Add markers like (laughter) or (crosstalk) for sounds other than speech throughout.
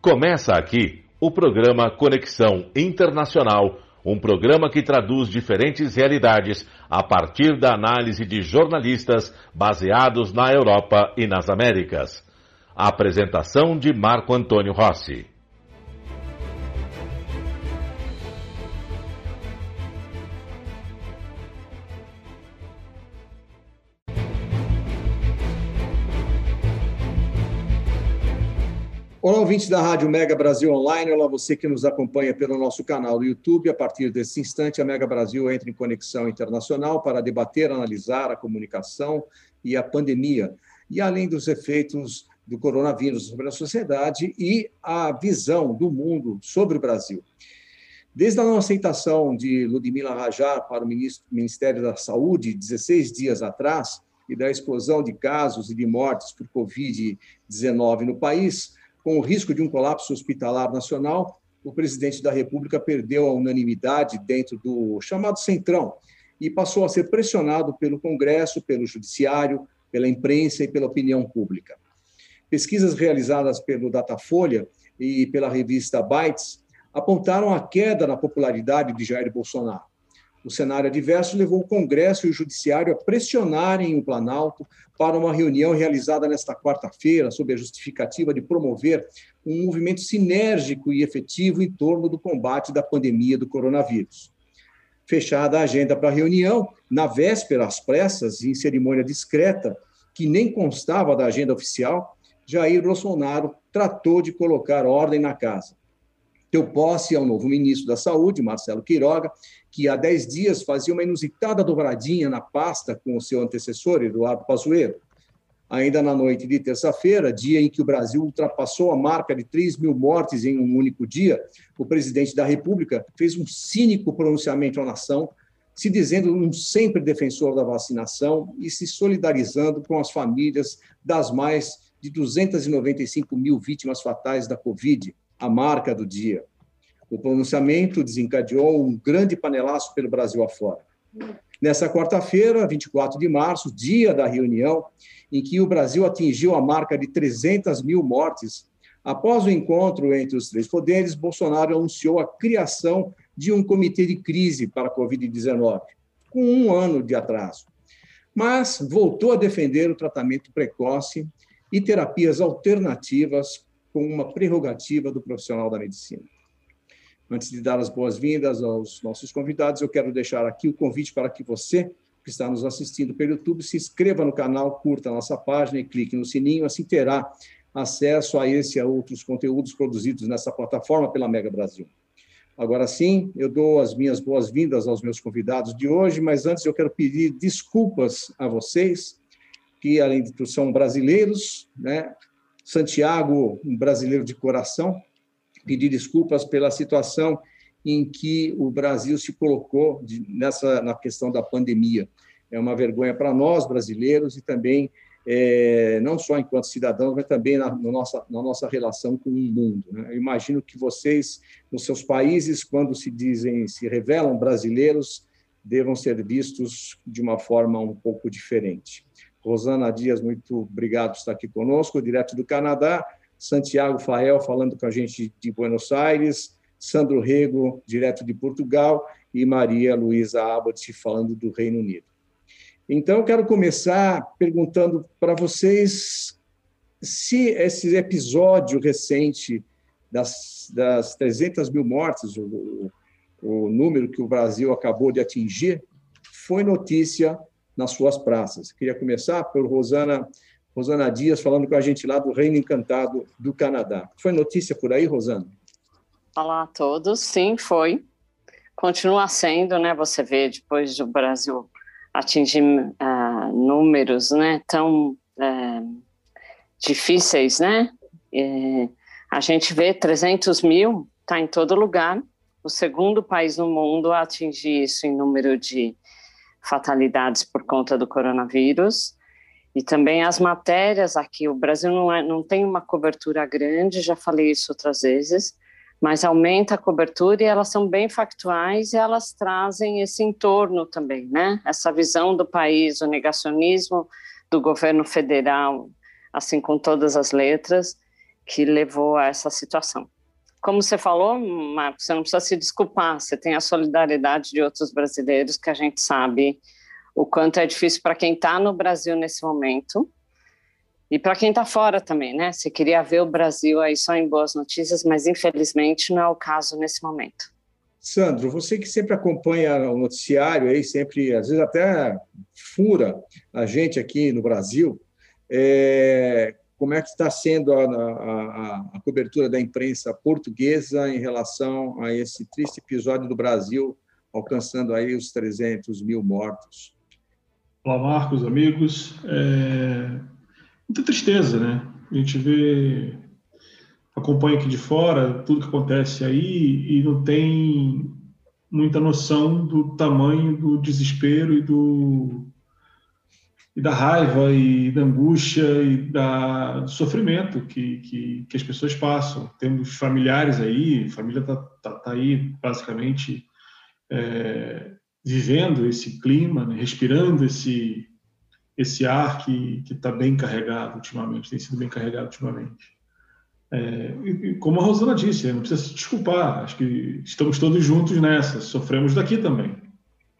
Começa aqui o programa Conexão Internacional, um programa que traduz diferentes realidades a partir da análise de jornalistas baseados na Europa e nas Américas. Apresentação de Marco Antônio Rossi. Olá, ouvintes da Rádio Mega Brasil Online. Olá, você que nos acompanha pelo nosso canal do YouTube. A partir desse instante, a Mega Brasil entra em conexão internacional para debater, analisar a comunicação e a pandemia, e além dos efeitos do coronavírus sobre a sociedade e a visão do mundo sobre o Brasil. Desde a não aceitação de Ludmila Rajar para o Ministério da Saúde, 16 dias atrás, e da explosão de casos e de mortes por Covid-19 no país, com o risco de um colapso hospitalar nacional, o presidente da República perdeu a unanimidade dentro do chamado Centrão e passou a ser pressionado pelo Congresso, pelo Judiciário, pela imprensa e pela opinião pública. Pesquisas realizadas pelo Datafolha e pela revista Bytes apontaram a queda na popularidade de Jair Bolsonaro. O cenário adverso levou o Congresso e o Judiciário a pressionarem o Planalto para uma reunião realizada nesta quarta-feira, sob a justificativa de promover um movimento sinérgico e efetivo em torno do combate da pandemia do coronavírus. Fechada a agenda para a reunião, na véspera, às pressas, em cerimônia discreta, que nem constava da agenda oficial, Jair Bolsonaro tratou de colocar ordem na casa deu posse ao novo ministro da Saúde, Marcelo Queiroga, que há dez dias fazia uma inusitada dobradinha na pasta com o seu antecessor, Eduardo Pazuello. Ainda na noite de terça-feira, dia em que o Brasil ultrapassou a marca de 3 mil mortes em um único dia, o presidente da República fez um cínico pronunciamento à nação, se dizendo um sempre defensor da vacinação e se solidarizando com as famílias das mais de 295 mil vítimas fatais da Covid a marca do dia. O pronunciamento desencadeou um grande panelaço pelo Brasil afora. Nessa quarta-feira, 24 de março, dia da reunião, em que o Brasil atingiu a marca de 300 mil mortes, após o encontro entre os três poderes, Bolsonaro anunciou a criação de um comitê de crise para a Covid-19, com um ano de atraso. Mas voltou a defender o tratamento precoce e terapias alternativas com uma prerrogativa do profissional da medicina. Antes de dar as boas-vindas aos nossos convidados, eu quero deixar aqui o convite para que você, que está nos assistindo pelo YouTube, se inscreva no canal, curta a nossa página e clique no sininho, assim terá acesso a esse e a outros conteúdos produzidos nessa plataforma pela Mega Brasil. Agora sim, eu dou as minhas boas-vindas aos meus convidados de hoje, mas antes eu quero pedir desculpas a vocês, que além de tudo são brasileiros, né, Santiago, um brasileiro de coração, pedir desculpas pela situação em que o Brasil se colocou nessa na questão da pandemia. É uma vergonha para nós brasileiros e também é, não só enquanto cidadãos, mas também na, na, nossa, na nossa relação com o mundo. Né? Eu imagino que vocês, nos seus países, quando se dizem, se revelam brasileiros, devam ser vistos de uma forma um pouco diferente. Rosana Dias, muito obrigado por estar aqui conosco, direto do Canadá. Santiago Fael, falando com a gente de Buenos Aires. Sandro Rego, direto de Portugal. E Maria Luísa Abbott, falando do Reino Unido. Então, quero começar perguntando para vocês se esse episódio recente das, das 300 mil mortes, o, o número que o Brasil acabou de atingir, foi notícia nas suas praças. Queria começar por Rosana, Rosana Dias, falando com a gente lá do Reino Encantado do Canadá. Foi notícia por aí, Rosana? Olá a todos. Sim, foi. Continua sendo, né? Você vê, depois do Brasil atingir uh, números né, tão uh, difíceis, né? E a gente vê 300 mil, está em todo lugar. O segundo país no mundo a atingir isso em número de fatalidades por conta do coronavírus. E também as matérias aqui, o Brasil não, é, não tem uma cobertura grande, já falei isso outras vezes, mas aumenta a cobertura e elas são bem factuais e elas trazem esse entorno também, né? Essa visão do país, o negacionismo do governo federal, assim com todas as letras, que levou a essa situação. Como você falou, Marcos, você não precisa se desculpar, você tem a solidariedade de outros brasileiros que a gente sabe o quanto é difícil para quem está no Brasil nesse momento e para quem está fora também, né? Você queria ver o Brasil aí só em boas notícias, mas infelizmente não é o caso nesse momento. Sandro, você que sempre acompanha o noticiário aí, sempre, às vezes até fura a gente aqui no Brasil, é, como é que está sendo a, a, a, cobertura da imprensa portuguesa em relação a esse triste episódio do Brasil alcançando aí os 300 mil mortos? Olá, Marcos, amigos. É... Muita tristeza, né? A gente vê, acompanha aqui de fora tudo que acontece aí e não tem muita noção do tamanho do desespero e do e da raiva e da angústia e da, do sofrimento que, que, que as pessoas passam. Temos familiares aí, família está tá, tá aí basicamente é, vivendo esse clima, né, respirando esse, esse ar que está bem carregado ultimamente, tem sido bem carregado ultimamente. É, e, como a Rosana disse, né, não precisa se desculpar, acho que estamos todos juntos nessa, sofremos daqui também.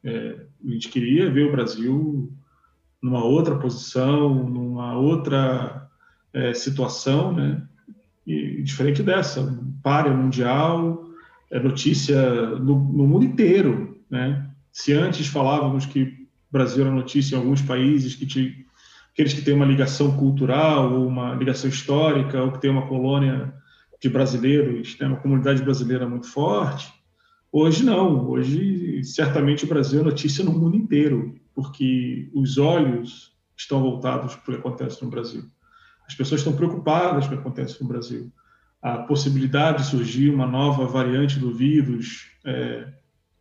É, a gente queria ver o Brasil numa outra posição, numa outra é, situação, né? E diferente dessa, párea mundial, é notícia no, no, mundo inteiro, né? Se antes falávamos que Brasil era notícia em alguns países que aqueles que têm uma ligação cultural ou uma ligação histórica ou que tem uma colônia de brasileiros, né, uma comunidade brasileira muito forte, hoje não. Hoje certamente o Brasil é notícia no mundo inteiro porque os olhos estão voltados para o que acontece no Brasil. As pessoas estão preocupadas com o que acontece no Brasil. A possibilidade de surgir uma nova variante do vírus é,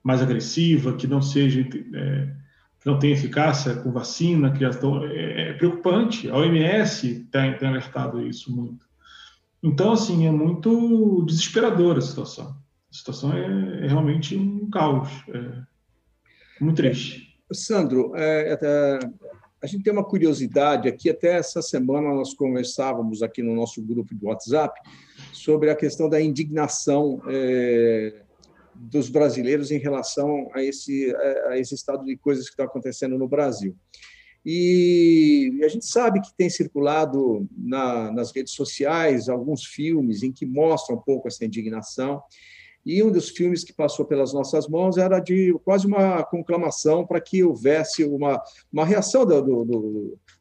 mais agressiva, que não seja é, que não tenha eficácia com vacina, que estão, é, é preocupante. A OMS tem, tem alertado isso muito. Então, assim, é muito desesperadora a situação. A situação é, é realmente um caos. É muito triste. Sandro, é, é, a gente tem uma curiosidade aqui. Até essa semana nós conversávamos aqui no nosso grupo de WhatsApp sobre a questão da indignação é, dos brasileiros em relação a esse, a esse estado de coisas que está acontecendo no Brasil. E a gente sabe que tem circulado na, nas redes sociais alguns filmes em que mostram um pouco essa indignação. E um dos filmes que passou pelas nossas mãos era de quase uma conclamação para que houvesse uma, uma reação do, do,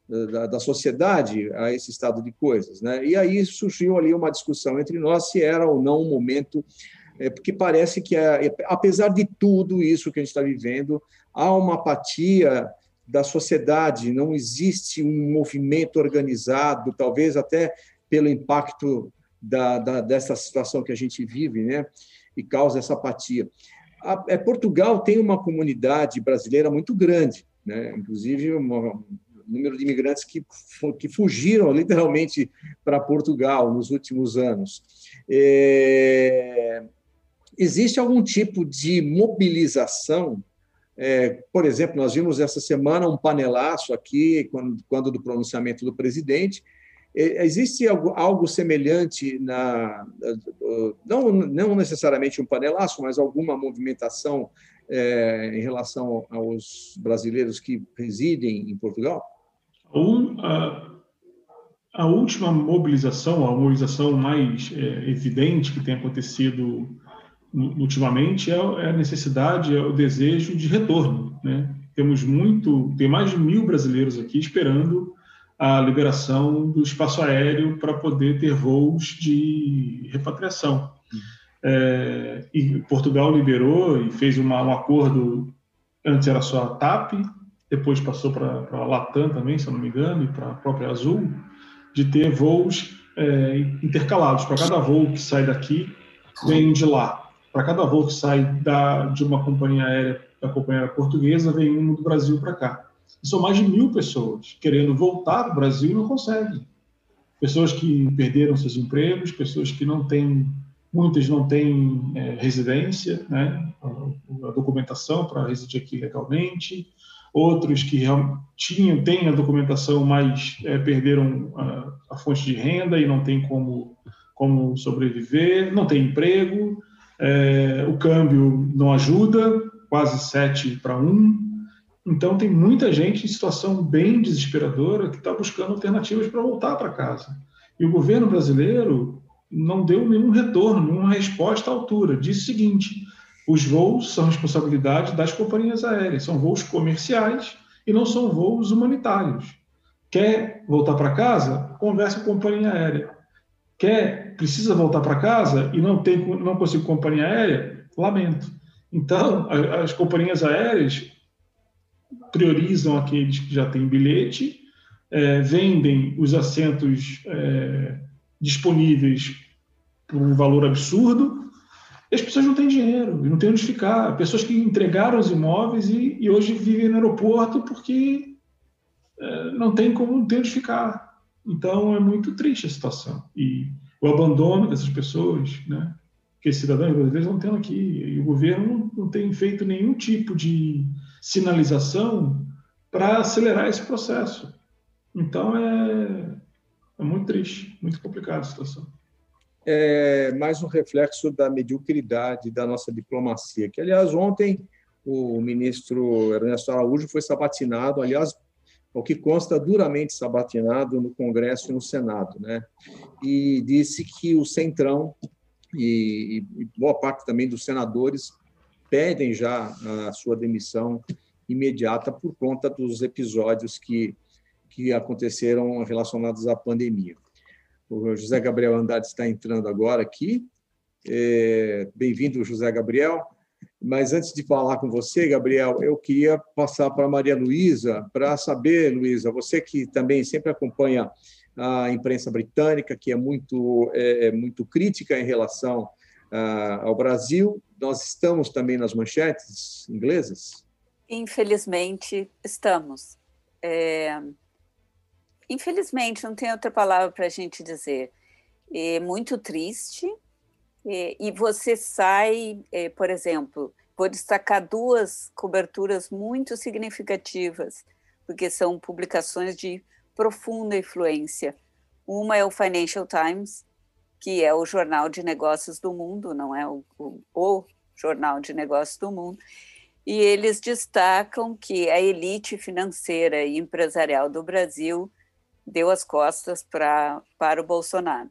do, da, da, sociedade a esse estado de coisas. Né? E aí surgiu ali uma discussão entre nós se era ou não um momento, é, porque parece que, é, apesar de tudo isso que a gente está vivendo, há uma apatia da sociedade, não existe um movimento organizado, talvez até pelo impacto da, da, dessa situação que a gente vive, né? E causa essa apatia. A, é, Portugal tem uma comunidade brasileira muito grande, né? inclusive um número de imigrantes que, que fugiram (laughs) literalmente para Portugal nos últimos anos. É, existe algum tipo de mobilização é, por exemplo, nós vimos essa semana um panelaço aqui, quando, quando do pronunciamento do presidente, existe algo, algo semelhante na não, não necessariamente um panelaço, mas alguma movimentação é, em relação aos brasileiros que residem em Portugal? Um, a, a, última mobilização, a mobilização mais é, evidente que tem acontecido ultimamente é, é a necessidade, é o desejo de retorno. Né? Temos muito, tem mais de mil brasileiros aqui esperando a liberação do espaço aéreo para poder ter voos de repatriação. É, e Portugal liberou e fez uma, um acordo, antes era só a TAP, depois passou para a Latam também, se eu não me engano, e para a própria Azul, de ter voos é, intercalados. Para cada voo que sai daqui, vem de lá. Para cada voo que sai da, de uma companhia aérea, da companhia portuguesa, vem um do Brasil para cá. São mais de mil pessoas querendo voltar para o Brasil e não conseguem. Pessoas que perderam seus empregos, pessoas que não têm, muitas não têm é, residência, né, a, a documentação para residir aqui legalmente, outros que tinham, têm a documentação, mas é, perderam a, a, fonte de renda e não tem como, como sobreviver, não tem emprego, é, o câmbio não ajuda, quase 7 para 1. Então, tem muita gente em situação bem desesperadora que está buscando alternativas para voltar para casa. E o governo brasileiro não deu nenhum retorno, nenhuma resposta à altura. Disse o seguinte: os voos são responsabilidade das companhias aéreas, são voos comerciais e não são voos humanitários. Quer voltar para casa? Converse com a companhia aérea. Quer, precisa voltar para casa e não tem, não consigo companhia aérea? Lamento. Então, as companhias aéreas priorizam aqueles que já têm bilhete, é, vendem os assentos é, disponíveis por um valor absurdo, e as pessoas não têm dinheiro, não têm onde ficar. Pessoas que entregaram os imóveis e, e hoje vivem no aeroporto porque é, não tem como não ter onde ficar. Então é muito triste a situação. E o abandono dessas pessoas, né? que cidadãos brasileiros não têm aqui. E o governo não tem feito nenhum tipo de sinalização para acelerar esse processo. Então é, é muito triste, muito complicada a situação. É mais um reflexo da mediocridade da nossa diplomacia, que, aliás, ontem o ministro Ernesto Araújo foi sabatinado, aliás, o que consta duramente sabatinado no Congresso e no Senado, né? E disse que o Centrão e, e boa parte também dos senadores pedem já a sua demissão imediata por conta dos episódios que, que aconteceram relacionados à pandemia. O José Gabriel Andrade está entrando agora aqui. É, Bem-vindo, José Gabriel. Mas antes de falar com você, Gabriel, eu queria passar para a Maria Luísa para saber, Luísa, você que também sempre acompanha a imprensa britânica, que é muito, é, é muito crítica em relação ao Brasil, nós estamos também nas manchetes inglesas? Infelizmente, estamos. É... Infelizmente, não tem outra palavra para a gente dizer. É muito triste. É, e você sai, é, por exemplo, vou destacar duas coberturas muito significativas, porque são publicações de profunda influência. Uma é o Financial Times, que é o jornal de negócios do mundo, não é o, o, o jornal de negócios do mundo, e eles destacam que a elite financeira e empresarial do Brasil deu as costas pra, para o Bolsonaro.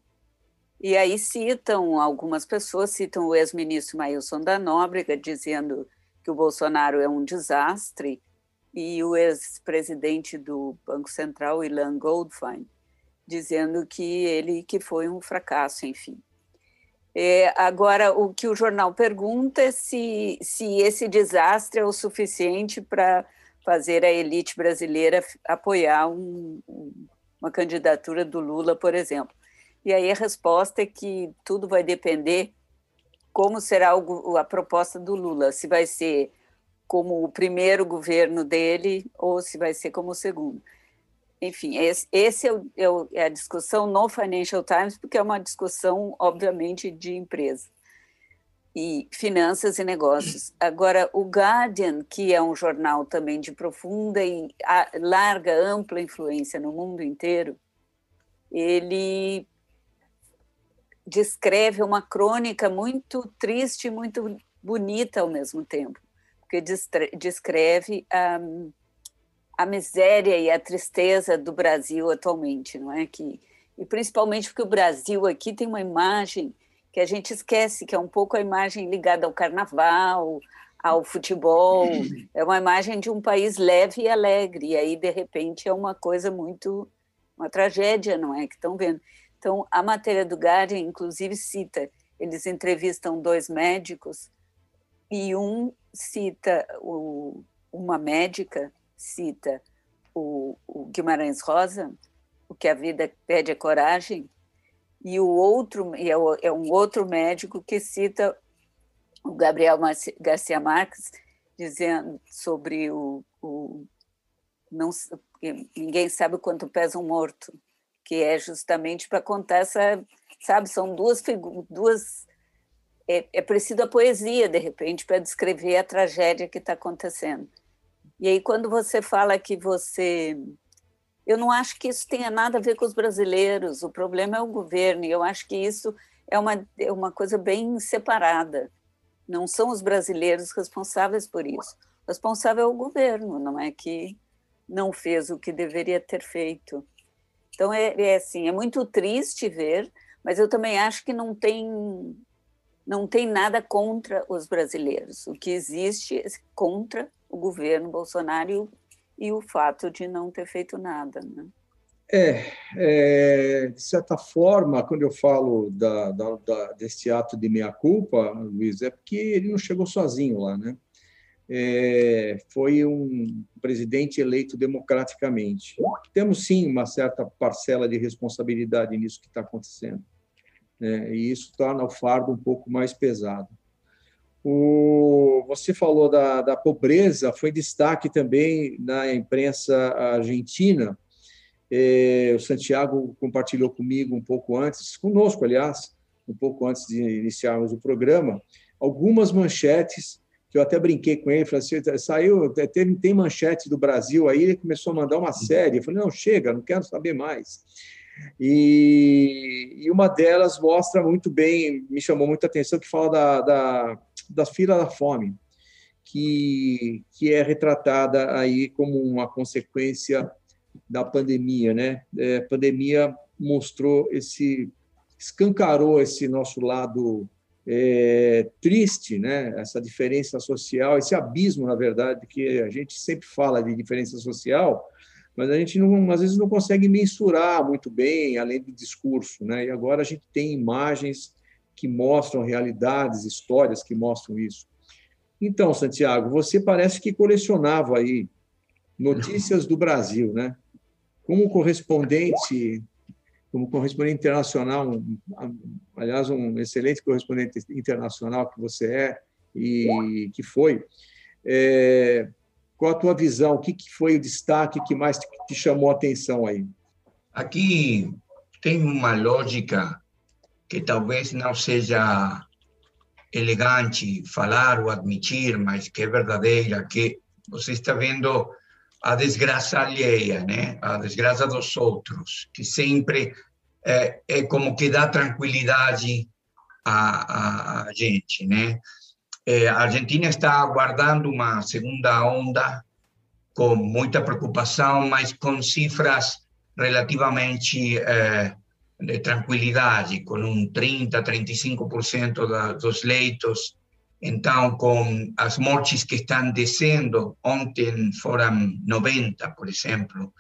E aí citam, algumas pessoas citam o ex-ministro Mailson da Nóbrega, dizendo que o Bolsonaro é um desastre, e o ex-presidente do Banco Central, Ilan Goldfein, dizendo que ele que foi um fracasso, enfim. É, agora, o que o jornal pergunta é se, se esse desastre é o suficiente para fazer a elite brasileira apoiar um, uma candidatura do Lula, por exemplo. E aí a resposta é que tudo vai depender como será a proposta do Lula, se vai ser como o primeiro governo dele ou se vai ser como o segundo enfim, esse, esse é, é, é, a discussão no Financial Times, porque é uma discussão, obviamente, de empresa e finanças e negócios. Agora, o Guardian, que é um jornal também de profunda e larga, ampla influência no mundo inteiro, ele descreve uma crônica muito triste e muito bonita ao mesmo tempo, porque descreve um, a miséria e a tristeza do Brasil atualmente, não é? Que, e principalmente porque o Brasil aqui tem uma imagem que a gente esquece, que é um pouco a imagem ligada ao carnaval, ao futebol, é uma imagem de um país leve e alegre, e aí, de repente, é uma coisa muito, uma tragédia, não é? Que estão vendo. Então, a matéria do Guardian, inclusive, cita, eles entrevistam dois médicos, e um cita o, uma médica cita o, o Guimarães Rosa, o que a vida pede é coragem, e o outro é, é um outro médico que cita o Gabriel Garcia Marques dizendo sobre o, o não ninguém sabe quanto pesa um morto, que é justamente para contar essa, sabe, são duas duas é, é preciso a poesia de repente para descrever a tragédia que está acontecendo. E aí, quando você fala que você. Eu não acho que isso tenha nada a ver com os brasileiros, o problema é o governo, e eu acho que isso é uma, é uma coisa bem separada. Não são os brasileiros responsáveis por isso. O responsável é o governo, não é que não fez o que deveria ter feito. Então, é, é assim, é muito triste ver, mas eu também acho que não tem não tem nada contra os brasileiros. O que existe é contra o governo Bolsonaro e o, fato de não ter feito nada. Né? É, é, de certa forma, quando eu falo da, da, da, desse ato de meia-culpa, Luiz, é porque ele não chegou sozinho lá, né? É, foi um presidente eleito democraticamente. Temos, sim, uma certa parcela de responsabilidade nisso que está acontecendo né? e isso torna o fardo um pouco mais pesado. O, você falou da, da pobreza, foi destaque também na imprensa argentina. É, o Santiago compartilhou comigo um pouco antes, conosco, aliás, um pouco antes de iniciarmos o programa, algumas manchetes que eu até brinquei com ele, falei assim, saiu, tem, tem manchete do Brasil aí, ele começou a mandar uma série. Eu falei, não, chega, não quero saber mais. E, e, uma delas mostra muito bem, me chamou muita atenção, que fala da, da, da fila da fome, que, que é retratada aí como uma consequência da pandemia, né? É, a pandemia mostrou esse, escancarou esse nosso lado é, triste, né? Essa diferença social, esse abismo, na verdade, que a gente sempre fala de diferença social, mas a gente não, às vezes não consegue mensurar muito bem, além do discurso. Né? E agora a gente tem imagens que mostram realidades, histórias que mostram isso. Então, Santiago, você parece que colecionava aí notícias do Brasil, né? Como correspondente, como correspondente internacional, um, aliás, um excelente correspondente internacional que você é e que foi, é, qual a tua visão? O que, que foi o destaque que mais te, te chamou a atenção aí? Aqui tem uma lógica que talvez não seja elegante falar ou admitir, mas que é verdadeira, que você está vendo a desgraça alheia, né? a desgraça dos outros, que sempre é, é como que dá tranquilidade a, a, a gente. Né? Eh, a Argentina está aguardando uma segunda onda com muita preocupação, mas com cifras relativamente eh, de tranquilidade, com um 30, 35% da, dos leitos. Então, com as mortes que estão descendo, ontem foram 90, por exemplo.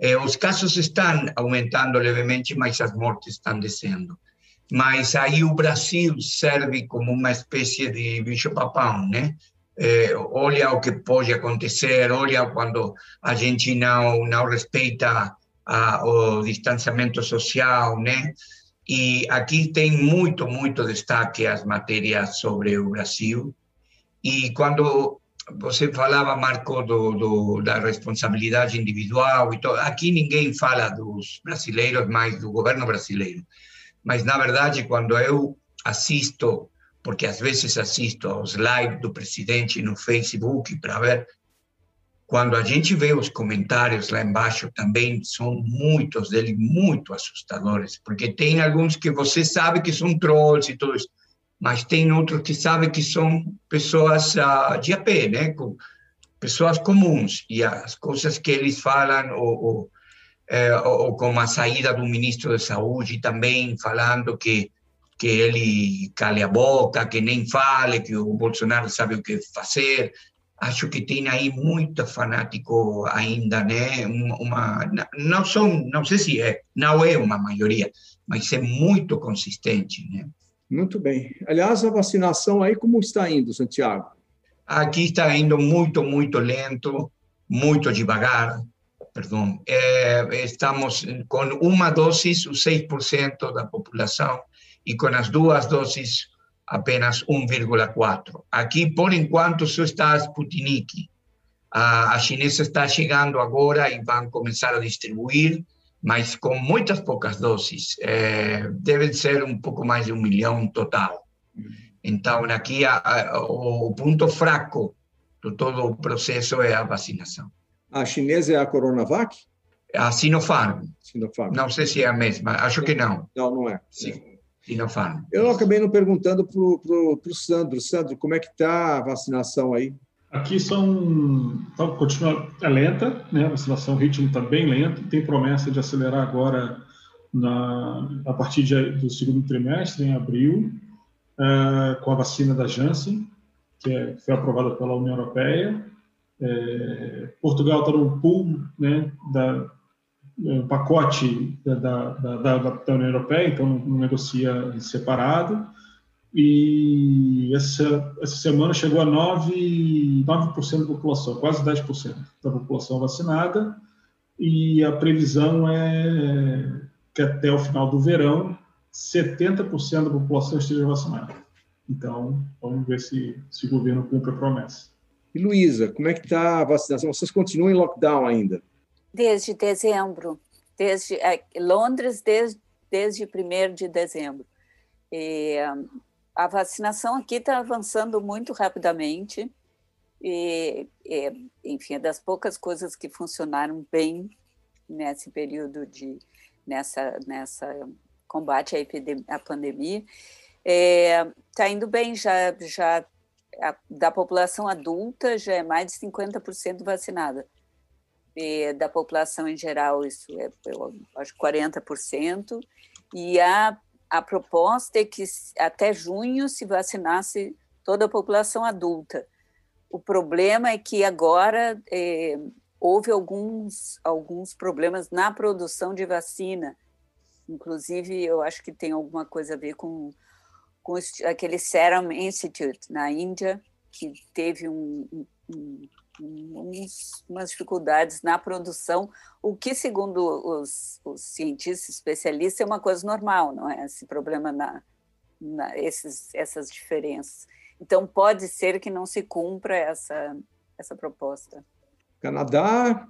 Eh, os casos estão aumentando levemente, mas as mortes estão descendo mas aí o Brasil serve como uma espécie de bicho-papão, né? É, olha o que pode acontecer, olha quando a gente não, não respeita a, o distanciamento social, né? E aqui tem muito, muito destaque as matérias sobre o Brasil. E quando você falava, Marco, do, do, da responsabilidade individual e todo, aqui ninguém fala dos brasileiros, mas do governo brasileiro mas na verdade, quando eu assisto, porque às vezes assisto aos lives do presidente no Facebook para ver, quando a gente vê os comentários lá embaixo também são muitos deles muito assustadores, porque tem alguns que você sabe que são trolls e tudo isso, mas tem outros que sabem que são pessoas uh, de a pé, né? Com pessoas comuns e as coisas que eles falam ou, ou eh, ou com a saída do ministro da Saúde também falando que que ele cale a boca, que nem fale, que o Bolsonaro sabe o que fazer. Acho que tem aí muito fanático ainda, né? Uma, não são, não sei se é, não é uma maioria, mas é muito consistente, né? Muito bem. Aliás, a vacinação aí como está indo, Santiago? Aqui está indo muito, muito lento, muito devagar perdão, é, estamos com uma dose, o 6% da população, e com as duas doses, apenas 1,4%. Aqui, por enquanto, só está a Sputnik. A, a chinesa está chegando agora e vão começar a distribuir, mas com muitas poucas doses. É, devem ser um pouco mais de um milhão total. Então, aqui, a, a, o ponto fraco todo o processo é a vacinação. A chinesa é a Coronavac? A Sinopharm. Sinopharm. Não sei se é a mesma, acho que não. Não, não é. Sim. Sinopharm. Eu acabei não perguntando para o Sandro. Sandro, como é que está a vacinação aí? Aqui são. Então, continua é lenta, né? A vacinação, o ritmo está bem lento. Tem promessa de acelerar agora na, a partir de, do segundo trimestre, em abril, uh, com a vacina da Janssen, que é, foi aprovada pela União Europeia. É, Portugal está no pool né, da, um pacote da, da, da, da, União Europeia, então não negocia separado. E essa, essa semana chegou a 9%, 9 da população, quase 10% da população vacinada. E a previsão é que até o final do verão, 70% da população esteja vacinada. Então, vamos ver se, se o governo cumpre a promessa. E Luísa, como é que está a vacinação? Vocês continuam em lockdown ainda? Desde dezembro. Desde é, Londres, desde, desde 1 de dezembro. E, a vacinação aqui está avançando muito rapidamente. E, e, enfim, é das poucas coisas que funcionaram bem nesse período de nessa nessa combate à, epidemia, à pandemia está é, tá indo bem já já a, da população adulta já é mais de 50% vacinada da população em geral isso é eu acho 40% e a a proposta é que até junho se vacinasse toda a população adulta o problema é que agora é, houve alguns, alguns problemas na produção de vacina. Inclusive, eu acho que tem alguma coisa a ver com, com aquele Serum Institute na Índia, que teve um, um, uns, umas dificuldades na produção, o que, segundo os, os, cientistas especialistas, é uma coisa normal, não é? Esse problema na, na esses, essas diferenças. Então, pode ser que não se cumpra essa, essa proposta. Canadá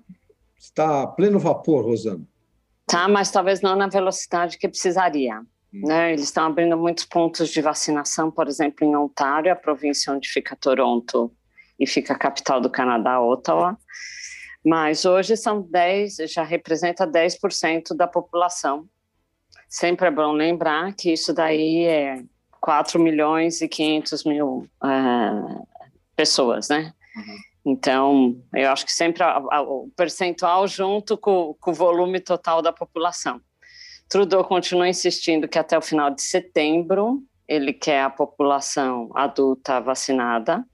está a pleno vapor, Rosana. Tá, mas talvez não na velocidade que precisaria. Hum. Né? Eles estão abrindo muitos pontos de vacinação, por exemplo, em Ontário, a província onde fica Toronto e fica a capital do Canadá, Ottawa. Mas hoje são 10, já representa 10% da população. Sempre é bom lembrar que isso daí é 4 milhões e 500 mil uh, pessoas, né? Uhum. Então, eu acho que sempre a, a, o percentual junto com, com, o volume total da população. Trudeau continua insistindo que até o final de setembro ele quer a população adulta vacinada,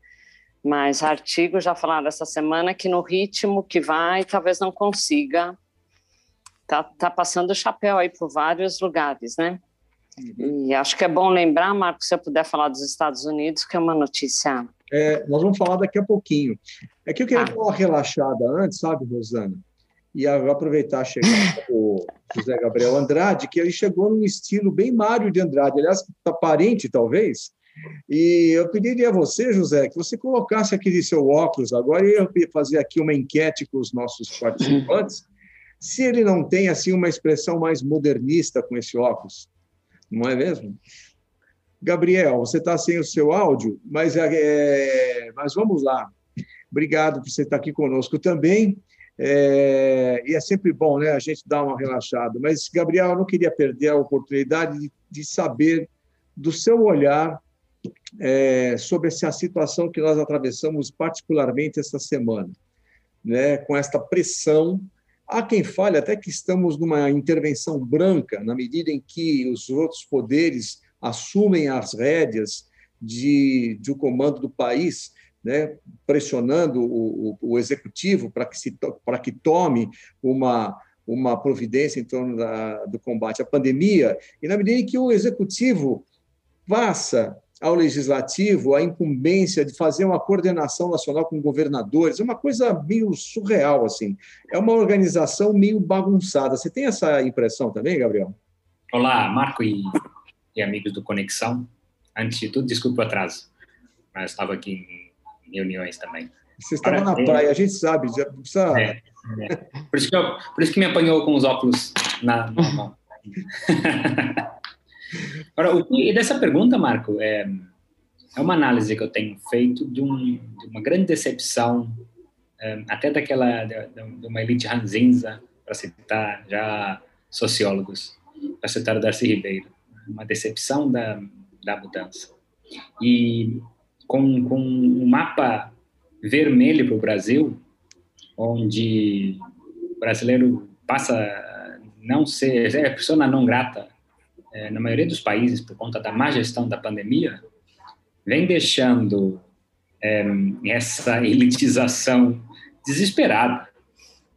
mas artigos já falaram essa semana que no ritmo que vai, talvez não consiga. Tá, tá passando o chapéu aí por vários lugares, né? Uhum. E acho que é bom lembrar, Marcos, se eu puder falar dos Estados Unidos, que é uma notícia é, nós vamos falar daqui a pouquinho. É que eu queria ah. dar uma relaxada antes, sabe, Rosana? E aproveitar a chegada do José Gabriel Andrade, que ele chegou num estilo bem Mário de Andrade, aliás, está parente, talvez. E eu pediria a você, José, que você colocasse aquele seu óculos agora e eu fazer aqui uma enquete com os nossos participantes, se ele não tem assim uma expressão mais modernista com esse óculos. Não é mesmo? Gabriel, você está sem o seu áudio, mas, é, mas vamos lá. Obrigado por você estar aqui conosco também. É, e é sempre bom né, a gente dar uma relaxada. Mas, Gabriel, eu não queria perder a oportunidade de, de saber do seu olhar é, sobre essa situação que nós atravessamos particularmente esta semana, né, com esta pressão. Há quem fale até que estamos numa intervenção branca, na medida em que os outros poderes assumem as rédeas de, de um comando do país, né, pressionando o, o, o executivo para que, se, para que tome uma, uma providência em torno da, do combate à pandemia, e na medida em que o executivo passa ao legislativo a incumbência de fazer uma coordenação nacional com governadores, é uma coisa meio surreal assim. É uma organização meio bagunçada. Você tem essa impressão também, Gabriel? Olá, Marco e e amigos do Conexão. Antes de tudo, desculpe o atraso, mas estava aqui em reuniões também. Você estava na é, praia, a gente sabe, já precisa... É, é. Por, isso que eu, por isso que me apanhou com os óculos na, na mão. (laughs) Agora, o, e dessa pergunta, Marco, é, é uma análise que eu tenho feito de, um, de uma grande decepção, é, até daquela, de, de, uma elite ranzinza, para citar já sociólogos, para citar o Darcy Ribeiro, uma decepção da, da mudança. E com, com um mapa vermelho para o Brasil, onde o brasileiro passa a não ser, é pessoa não grata é, na maioria dos países por conta da má gestão da pandemia, vem deixando é, essa elitização desesperada.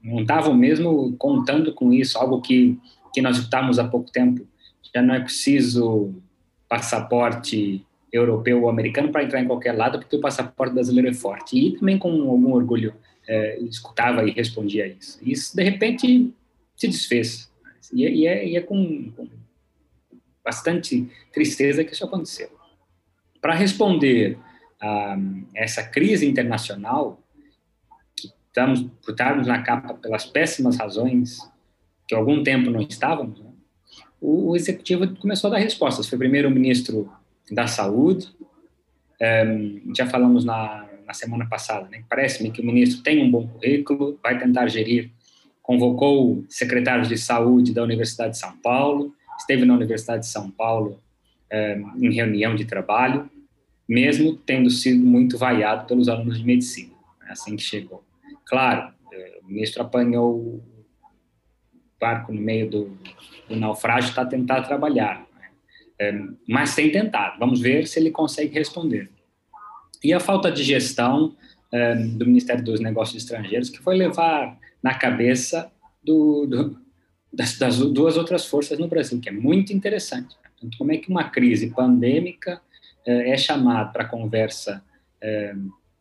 Não estavam mesmo contando com isso, algo que, que nós estamos há pouco tempo. Já não é preciso passaporte europeu ou americano para entrar em qualquer lado, porque o passaporte brasileiro é forte. E também com algum orgulho é, escutava e respondia a isso. Isso, de repente, se desfez. E, é, e é, é com bastante tristeza que isso aconteceu. Para responder a essa crise internacional, que estamos, por estarmos na capa pelas péssimas razões que há algum tempo não estávamos, né? o, o executivo começou a dar respostas. Foi primeiro o ministro da Saúde, um, já falamos na, na semana passada, né? parece-me que o ministro tem um bom currículo, vai tentar gerir, convocou secretários de saúde da Universidade de São Paulo, esteve na Universidade de São Paulo um, em reunião de trabalho, mesmo tendo sido muito vaiado pelos alunos de medicina, né? assim que chegou. Claro, eh, o ministro apanhou o barco no meio do, do naufrágio para tentar trabalhar, é, mas tem tentado. Vamos ver se ele consegue responder. E a falta de gestão é, do Ministério dos Negócios Estrangeiros, que foi levar na cabeça do, do, das, das, duas outras forças no Brasil, que é muito interessante. Portanto, como é que uma crise pandêmica é, é chamada para conversa é,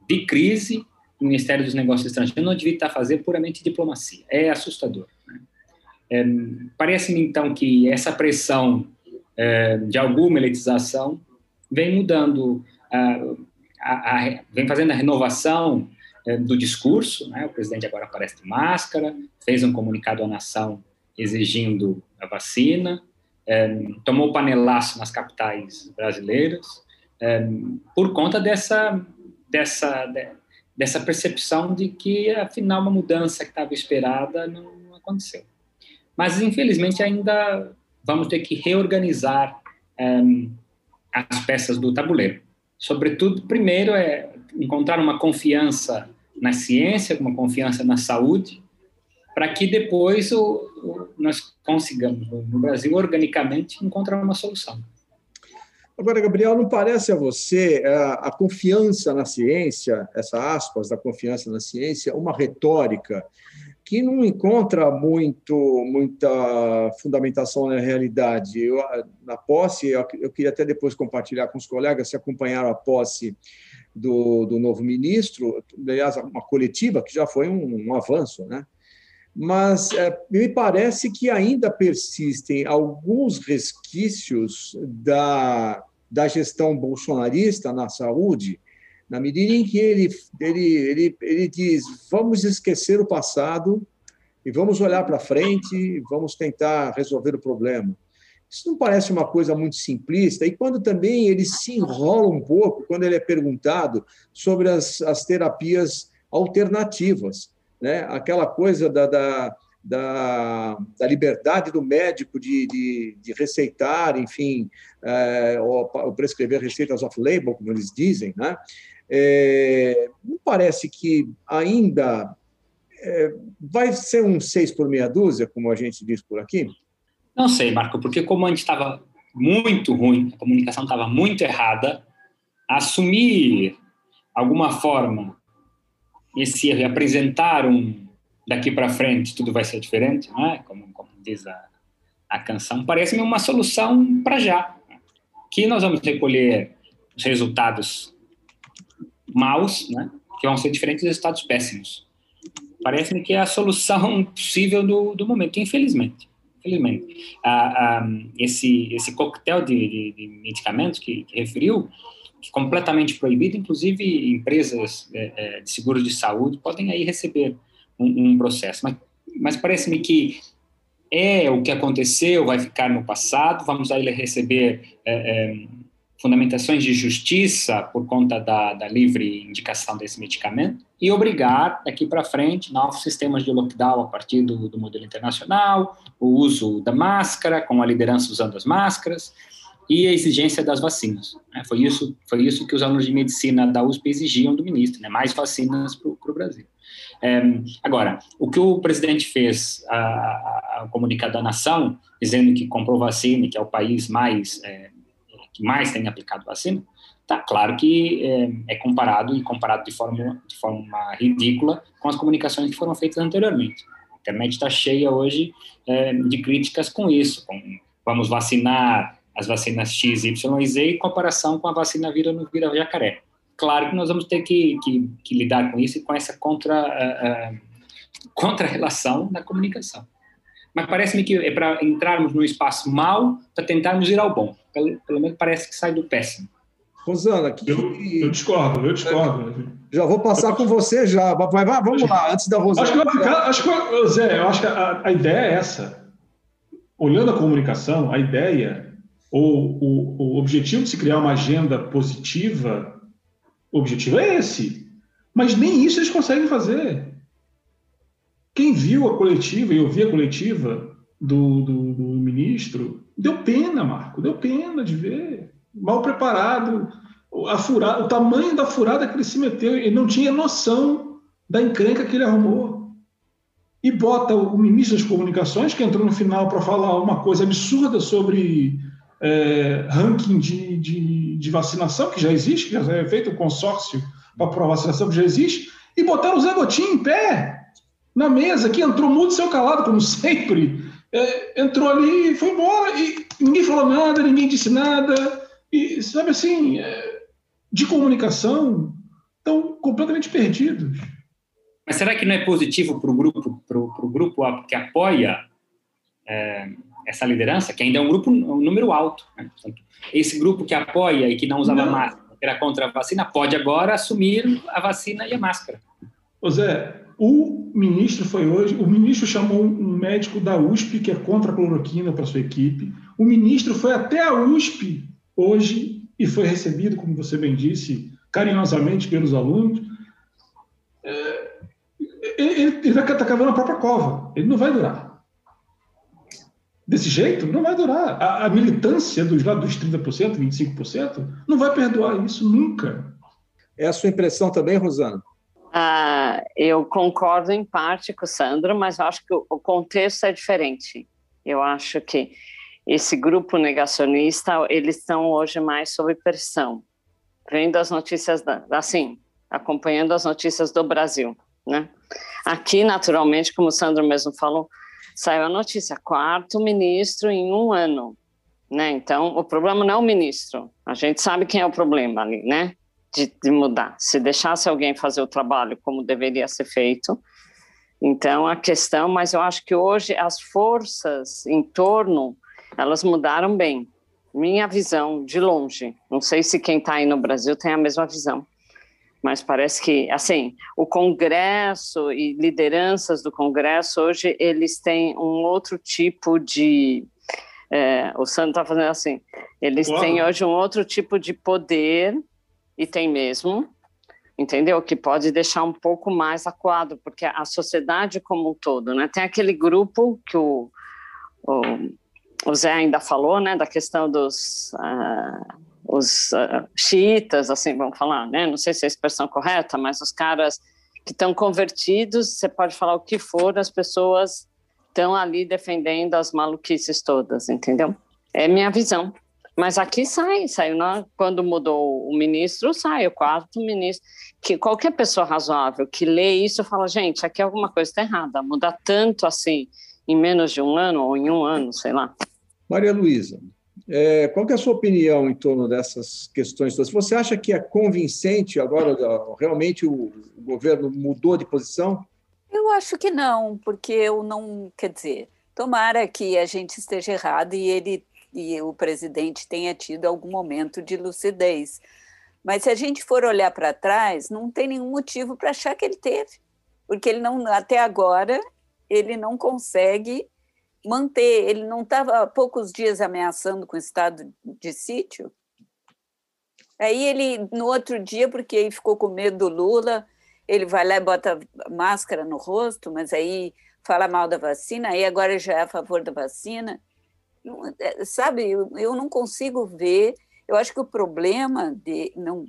de crise o Ministério dos Negócios Estrangeiros não devia estar fazendo puramente diplomacia. É assustador. Né? É, Parece-me, então, que essa pressão é, de alguma elitização, vem mudando, a, a, a, vem fazendo a renovação do discurso. Né? O presidente agora aparece de máscara, fez um comunicado à nação exigindo a vacina, é, tomou panelaço nas capitais brasileiras, é, por conta dessa, dessa, de, dessa percepção de que, afinal, uma mudança que estava esperada não aconteceu. Mas, infelizmente, ainda vamos ter que reorganizar um, as peças do tabuleiro. Sobretudo, primeiro é encontrar uma confiança na ciência, uma confiança na saúde, para que depois o, o, nós consigamos, no Brasil, organicamente, encontrar uma solução. Agora, Gabriel, não parece a você a, é, a confiança na ciência, essa aspas da confiança na ciência, uma retórica que não encontra muito, muita fundamentação na realidade. Eu, na posse, eu, eu, queria até depois compartilhar com os colegas se acompanharam a posse do, do novo ministro, aliás, uma coletiva que já foi um, um avanço, né? Mas é, me parece que ainda persistem alguns resquícios da, da gestão bolsonarista na saúde, na medida em que ele, ele, ele, ele diz: vamos esquecer o passado e vamos olhar para frente, vamos tentar resolver o problema. Isso não parece uma coisa muito simplista? E quando também ele se enrola um pouco, quando ele é perguntado sobre as, as terapias alternativas, né? aquela coisa da, da, da, da liberdade do médico de, de, de receitar, enfim, é, ou, ou prescrever receitas off-label, como eles dizem, né? É, parece que ainda é, vai ser um seis por meia dúzia, como a gente diz por aqui? Não sei, Marco, porque como a gente estava muito ruim, a comunicação estava muito errada, assumir alguma forma esse erro e apresentar um daqui para frente tudo vai ser diferente, não é? como, como diz a, a canção, parece-me uma solução para já. Que nós vamos recolher os resultados maus, né, que vão ser diferentes dos resultados péssimos. Parece-me que é a solução (laughs) possível do, do momento, infelizmente. Infelizmente. Ah, ah, esse, esse coquetel de, de, de medicamentos que, que, referiu, completamente proibido, inclusive empresas é, de seguros de saúde podem aí receber um, um processo. Mas, mas parece-me que é o que aconteceu, vai ficar no passado, vamos aí receber é, é, fundamentações de justiça por conta da, da livre indicação desse medicamento e obrigar daqui para frente novos sistemas de lockdown a partir do, do modelo internacional, o uso da máscara, com a liderança usando as máscaras e a exigência das vacinas. Né? Foi isso, foi isso que os alunos de medicina da USP exigiam do ministro, né? mais vacinas para o Brasil. É, agora, o que o presidente fez, a, a, a comunicado à nação, dizendo que comprou vacina, que é o país mais é, que mais tem aplicado vacina, tá claro que é, é, comparado e comparado de forma, de forma ridícula com as comunicações que foram feitas anteriormente. A internet está cheia hoje é, de críticas com isso, com vamos vacinar as vacinas X, Y e Z em comparação com a vacina vira no vira jacaré. Claro que nós vamos ter que, que, que lidar com isso e com essa contra, uh, uh, contra-relação na comunicação. Mas parece-me que é para entrarmos no espaço mal para tentarmos ir ao bom. Pelo, pelo menos parece que sai do péssimo. Rosana, que... eu, eu discordo, eu discordo. Já vou passar eu... com você já. Vai, vai, vamos lá, antes da Rosana. Acho que, acho que Zé, eu acho que a, a, ideia é essa. Olhando a comunicação, a ideia, ou o, o objetivo de se criar uma agenda positiva, o objetivo é esse. Mas nem isso eles conseguem fazer. Quem viu a coletiva, e eu vi a coletiva do, do, do ministro, deu pena, Marco, deu pena de ver. Mal preparado, a furada, o tamanho da furada que ele se meteu, ele não tinha noção da encrenca que ele arrumou. E bota o ministro das Comunicações, que entrou no final para falar uma coisa absurda sobre é, ranking de, de, de, vacinação, que já existe, que já é feito o consórcio para a vacinação, que já existe, e botaram o Zé Gotinho em pé na mesa, que entrou mudo seu calado, como (laughs) sempre. É, entrou ali e foi embora, e ninguém falou nada, ninguém disse nada. E, sabe assim, é, de comunicação, estão completamente perdidos. Mas será que não é positivo para o grupo, pro, pro grupo que apoia é, essa liderança, que ainda é um grupo um número alto? Né? Esse grupo que apoia e que não usava não. máscara, que era contra a vacina, pode agora assumir a vacina e a máscara. Ô Zé, o ministro foi hoje, o ministro chamou um médico da USP que é contra a cloroquina para sua equipe. O ministro foi até a USP hoje e foi recebido, como você bem disse, carinhosamente pelos alunos. É, ele, ele vai estar cavando a própria cova. Ele não vai durar. Desse jeito, não vai durar. A, a militância dos, lá, dos 30%, 25%, não vai perdoar isso nunca. É a sua impressão também, Rosana? Ah, eu concordo em parte com o Sandro, mas eu acho que o contexto é diferente. Eu acho que esse grupo negacionista, eles estão hoje mais sob pressão, vendo as notícias, da, assim, acompanhando as notícias do Brasil, né? Aqui, naturalmente, como o Sandro mesmo falou, saiu a notícia, quarto ministro em um ano, né? Então, o problema não é o ministro, a gente sabe quem é o problema ali, né? de, de mudar. Se deixasse alguém fazer o trabalho como deveria ser feito, então a questão, mas eu acho que hoje as forças em torno elas mudaram bem. Minha visão de longe, não sei se quem está aí no Brasil tem a mesma visão, mas parece que assim o Congresso e lideranças do Congresso hoje eles têm um outro tipo de é, o Sandro está fazendo assim, eles Uau. têm hoje um outro tipo de poder e tem mesmo, entendeu? Que pode deixar um pouco mais acuado, porque a sociedade como um todo, né? Tem aquele grupo que o, o, o Zé ainda falou, né? Da questão dos uh, os uh, xiitas, assim, vamos falar, né? Não sei se é a expressão correta, mas os caras que estão convertidos, você pode falar o que for, as pessoas estão ali defendendo as maluquices todas, entendeu? É minha visão. Mas aqui sai, saiu na, quando mudou o ministro, sai o quarto ministro. Que qualquer pessoa razoável que lê isso fala, gente, aqui alguma coisa está errada. Mudar tanto assim em menos de um ano ou em um ano, sei lá. Maria Luísa, é, qual é a sua opinião em torno dessas questões todas? Você acha que é convincente agora, realmente o, o governo mudou de posição? Eu acho que não, porque eu não, quer dizer, tomara que a gente esteja errado e ele e o presidente tenha tido algum momento de lucidez. Mas se a gente for olhar para trás, não tem nenhum motivo para achar que ele teve, porque ele não, até agora, ele não consegue manter. Ele não estava há poucos dias ameaçando com estado de sítio. Aí ele, no outro dia, porque ele ficou com medo do Lula, ele vai lá e bota máscara no rosto, mas aí fala mal da vacina, aí agora já é a favor da vacina. É, sabe, eu não consigo ver. Eu acho que o problema de, não,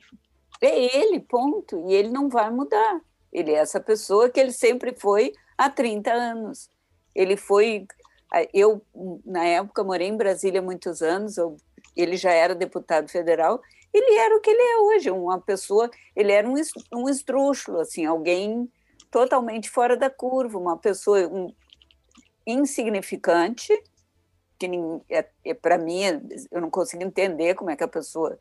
é ele, ponto. E ele não vai mudar. Ele é essa pessoa que ele sempre foi há 30 anos. Ele foi. Eu, na época, morei em Brasília muitos anos, eu, ele já era deputado federal, ele era o que ele é hoje, uma pessoa, ele era um, um esdrúxulo, assim, alguém totalmente fora da curva, uma pessoa um, insignificante, que é, é para mim, eu não consigo entender como é que a pessoa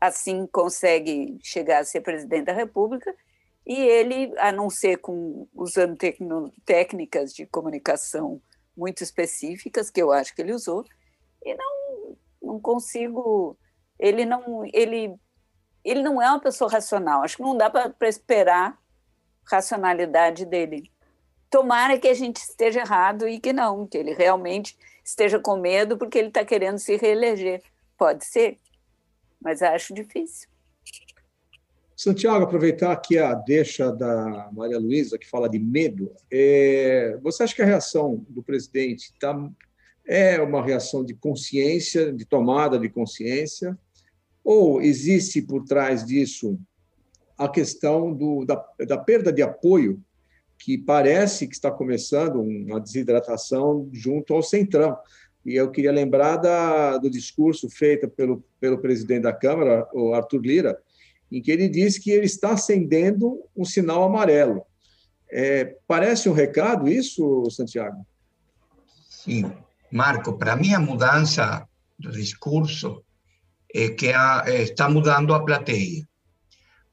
assim consegue chegar a ser presidente da República, e ele, a não ser com usando tecno, técnicas de comunicação muito específicas, que eu acho que ele usou, e não, não consigo. Ele não, ele, ele não é uma pessoa racional. Acho que não dá para esperar racionalidade dele. Tomara que a gente esteja errado e que não, que ele realmente esteja com medo porque ele está querendo se reeleger. Pode ser, mas acho difícil. Santiago, aproveitar aqui a deixa da Maria Luísa, que fala de medo. É, você acha que a reação do presidente tá, é uma reação de consciência, de tomada de consciência, ou existe por trás disso a questão do, da, da perda de apoio, que parece que está começando uma desidratação junto ao Centrão? E eu queria lembrar da, do discurso feito pelo, pelo presidente da Câmara, o Arthur Lira, em que ele diz que ele está acendendo um sinal amarelo. É, parece um recado isso, Santiago? Sim. Marco, para mim a mudança do discurso é que a, está mudando a plateia.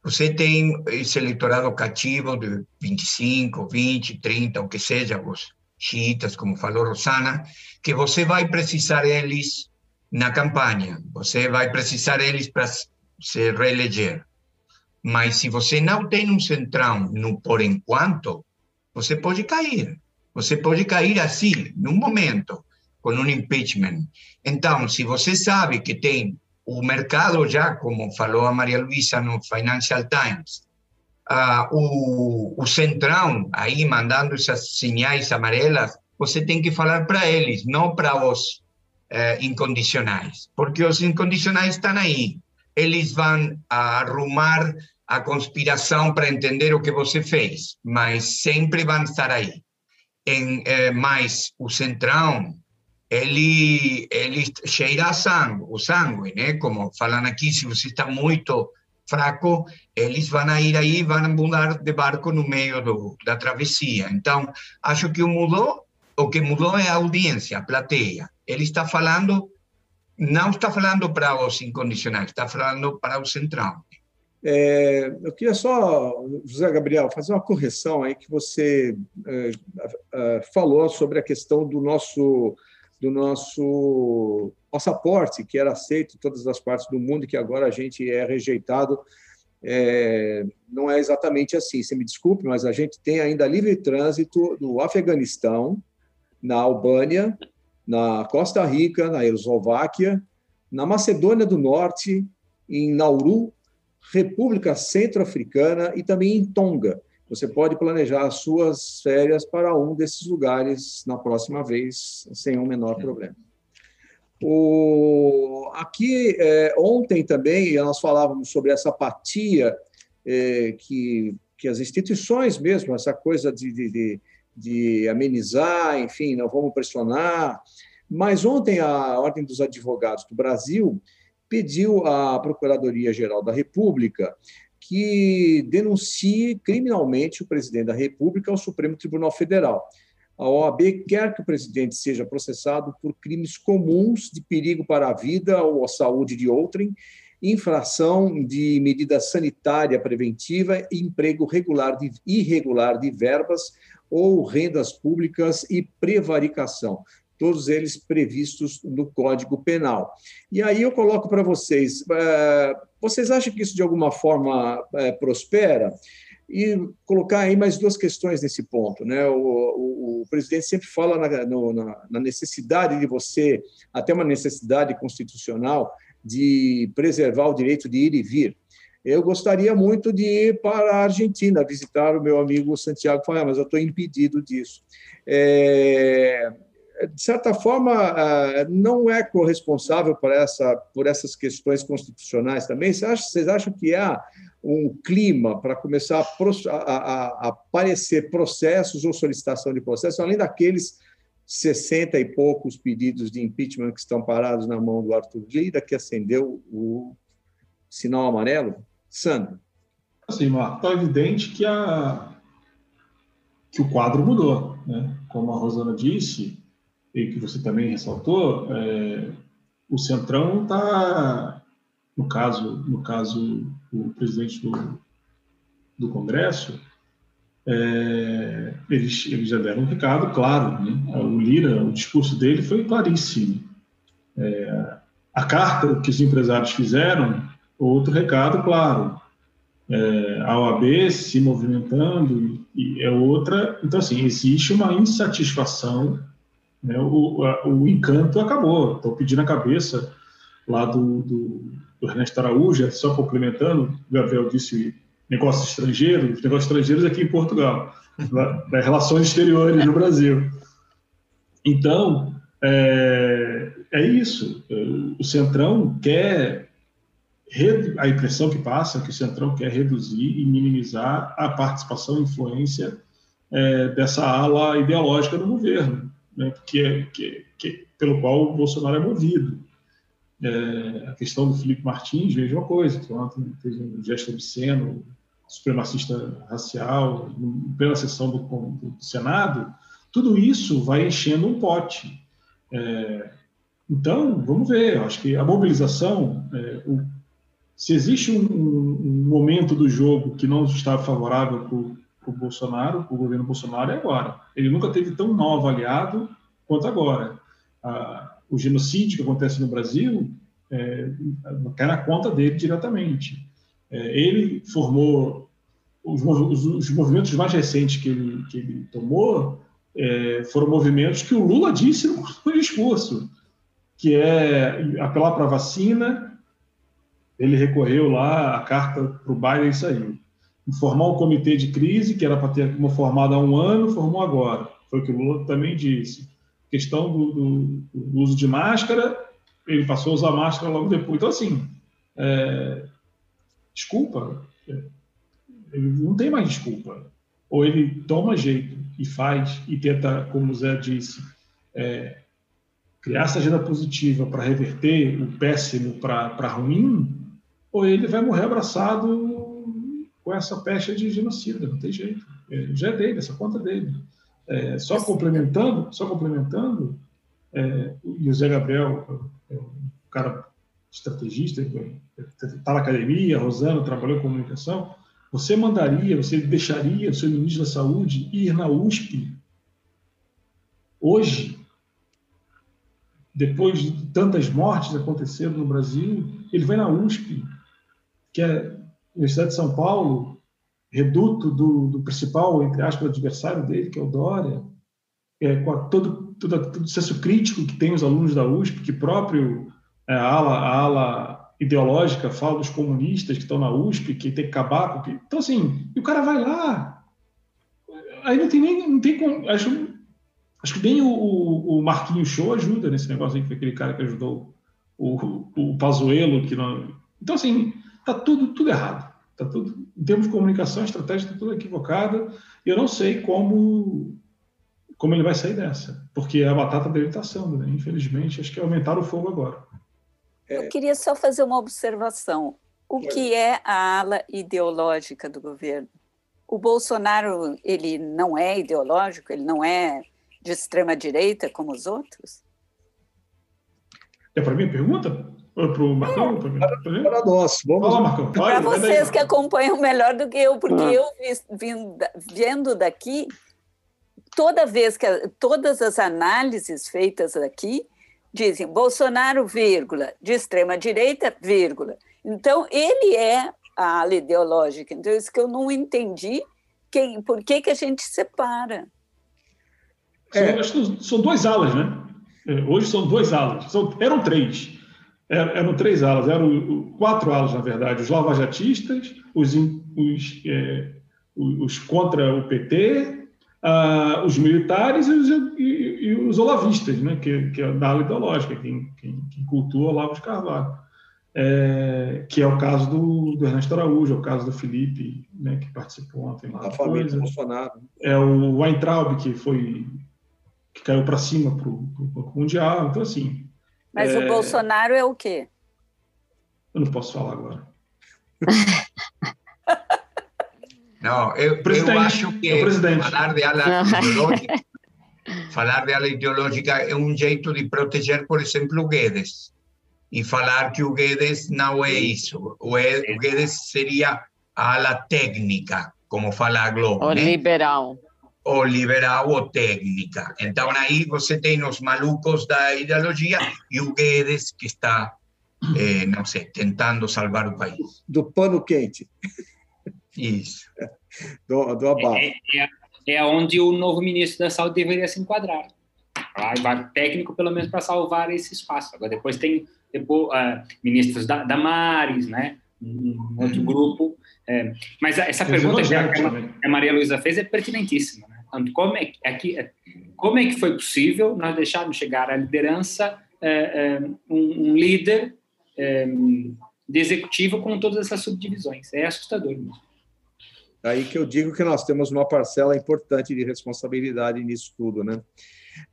Você tem esse eleitorado cativo de 25, 20, 30, o que seja, os xiitas, como falou Rosana, que você vai precisar eles na campanha, você vai precisar eles para se reeleger. Mas se você não tem um centrão no por enquanto, você pode cair. Você pode cair assim, num momento, com um impeachment. Então, se você sabe que tem o mercado já, como falou a Maria Luísa no Financial Times, uh, o, o centrão aí mandando essas sinais amarelas, você tem que falar para eles, não para os uh, incondicionais, porque os incondicionais estão aí eles vão arrumar a conspiração para entender o que você fez, mas sempre vão estar aí. Em, é, mas o centrão, ele, ele cheira sangue, o sangue, né? Como falam aqui, se você está muito fraco, eles vão ir aí, vão mudar de barco no meio do, da travessia. Então, acho que o mudou, o que mudou é a audiência, a plateia. Ele está falando não está falando para os incondicionais, está falando para o central. É, eu queria só, José Gabriel, fazer uma correção aí que você é, é, falou sobre a questão do nosso do nosso passaporte, que era aceito em todas as partes do mundo e que agora a gente é rejeitado. É, não é exatamente assim, você me desculpe, mas a gente tem ainda livre trânsito do Afeganistão, na Albânia, na Costa Rica, na Eslováquia, na Macedônia do Norte, em Nauru, República Centro-Africana e também em Tonga. Você pode planejar as suas férias para um desses lugares na próxima vez, sem um menor problema. O, aqui, é, ontem também, nós falávamos sobre essa apatia é, que, que as instituições mesmo, essa coisa de, de, de de amenizar, enfim, não vamos pressionar. Mas ontem a Ordem dos Advogados do Brasil pediu à Procuradoria-Geral da República que denuncie criminalmente o presidente da República ao Supremo Tribunal Federal. A OAB quer que o presidente seja processado por crimes comuns de perigo para a vida ou a saúde de outrem, infração de medida sanitária preventiva e emprego regular de, irregular de verbas ou rendas públicas e prevaricação, todos eles previstos no Código Penal. E aí eu coloco para vocês: é, vocês acham que isso de alguma forma é, prospera? E colocar aí mais duas questões nesse ponto. Né? O, o, o presidente sempre fala na, no, na, na necessidade de você, até uma necessidade constitucional, de preservar o direito de ir e vir. Eu gostaria muito de ir para a Argentina visitar o meu amigo Santiago Faia, mas eu estou impedido disso. É, de certa forma, ah, não é corresponsável por, essa, por essas questões constitucionais também? Vocês acham, vocês acham que há um clima para começar a, a, a, aparecer processos ou solicitação de processos, além daqueles 60 e poucos pedidos de impeachment que estão parados na mão do Arthur Lira, que acendeu o sinal amarelo? Sandro. Assim, Marco, está evidente que, a, que o quadro mudou. Né? Como a Rosana disse, e que você também ressaltou, é, o Centrão está, no caso, no caso, o presidente do, do Congresso, é, eles, eles já deram um recado claro. Né? O Lira, o discurso dele foi claríssimo. É, a carta que os empresários fizeram, outro recado claro. É, a OAB se movimentando e é outra. Então, assim, existe uma insatisfação né? O, a, o encanto acabou. Estou pedindo a cabeça lá do, do, do Ernesto Araújo, só complementando, o Gabriel disse negócios estrangeiros, negócios estrangeiros aqui em Portugal, das relações exteriores no Brasil. Então, é, é isso. O Centrão quer. A impressão que passa é que o Centrão quer reduzir e minimizar a participação e influência é, dessa ala ideológica do governo né, que é, que, que, pelo qual o Bolsonaro é movido. É, a questão do Felipe Martins, uma coisa, que ontem fez um gesto obsceno, supremacista racial, plena sessão do, do, Senado, tudo isso vai enchendo um pote. É, então, vamos ver, eu acho que a mobilização, é, o, se existe um, um, momento do jogo que não está favorável para o Bolsonaro, o governo Bolsonaro, é agora. Ele nunca teve tão mal avaliado quanto agora. Ah, o genocídio que acontece no Brasil é, cai na conta dele diretamente. É, ele formou os, os, os, movimentos mais recentes que ele, que ele tomou é, foram movimentos que o Lula disse no, no (laughs) discurso, que é apelar para a vacina. Ele recorreu lá, a carta para o Biden saiu formar um comitê de crise, que era para ter uma formada há um ano, formou agora. Foi o que o Lula também disse. Questão do, do, do uso de máscara, ele passou a usar máscara logo depois. Então, assim, é, desculpa, é, ele não tem mais desculpa. Ou ele toma jeito e faz e tenta, como o Zé disse, é, criar essa agenda positiva para reverter o péssimo para ruim, ou ele vai morrer abraçado com essa pecha de genocida, não tem jeito. É, já é dele, essa conta é dele. É, só complementando, só complementando, é, e o Zé Gabriel é um cara estrategista, está na academia, a Rosana trabalhou em comunicação, você mandaria, você deixaria o seu ministro da Saúde ir na USP hoje, depois de tantas mortes acontecendo no Brasil, ele vai na USP, que é Universidade de São Paulo, reduto do, do principal, entre aspas, adversário dele, que é o Dória, é, com a, todo, todo, todo o senso crítico que tem os alunos da USP, que próprio é, a, ala, a ala ideológica fala dos comunistas que estão na USP, que tem que acabar com... Que... Então, assim, e o cara vai lá, aí não tem nem... Não tem, acho, acho que nem o, o Marquinhos Show ajuda nesse negócio aí, que foi aquele cara que ajudou o, o Pazuello, que não... Então, assim, tá tudo, tudo errado. Tá tudo, em termos de comunicação, a estratégia está tudo equivocada. E eu não sei como, como ele vai sair dessa, porque a batata dele está assando, né? Infelizmente, acho que aumentaram o fogo agora. Eu queria só fazer uma observação. O que é a ala ideológica do governo? O Bolsonaro, ele não é ideológico, ele não é de extrema direita como os outros? É para mim a pergunta? Para o Marcão? Para nós. Vamos lá, Marcão. Para vocês que acompanham melhor do que eu, porque ah. eu vindo, vendo daqui, toda vez que todas as análises feitas aqui dizem Bolsonaro, vírgula, de extrema direita, vírgula. Então, ele é a ala ideológica. Então, isso que eu não entendi, quem, por que, que a gente separa. É. São, são duas alas, né? É, hoje são duas alas. São, eram três. Eram três alas, eram quatro alas, na verdade, os lavajatistas, os, os, é, os contra o PT, os militares e os, e, e os olavistas, né, que, que é da ala ideológica, quem, quem, quem cultua Olavo de Carvalho, é, que é o caso do, do, Ernesto Araújo, é o caso do Felipe, né, que participou ontem lá. A família Bolsonaro. É o Weintraub, que foi que caiu para cima para o Mundial, então assim... Mas é... o Bolsonaro é o quê? Eu não posso falar agora. (laughs) Não, eu, eu acho que é falar de ala ideológica, (laughs) falar de ala ideológica é um jeito de proteger, por exemplo, o Guedes. E falar que o Guedes não é isso. O Guedes seria a ala técnica, como fala a Globo. O né? liberal. O liberal ou técnica. Então aí você tem os malucos da ideologia e o Guedes que está, eh, não sei, tentando salvar o país. Do pano quente. Isso. Do, do abalo. É, é, é onde o novo ministro da Saúde deveria se enquadrar. Vai técnico, pelo menos, para salvar esse espaço. Agora, depois tem depois, uh, ministros da, da Mares, né? um outro grupo. É, mas essa pergunta que a, a Maria Luísa fez é pertinentíssima. Como, é, aqui, como é que foi possível nós deixarmos chegar à liderança é, é um, um, líder é, de executivo com todas essas subdivisões? É assustador mesmo. Aí que eu digo que nós temos uma parcela importante de responsabilidade nisso tudo, né?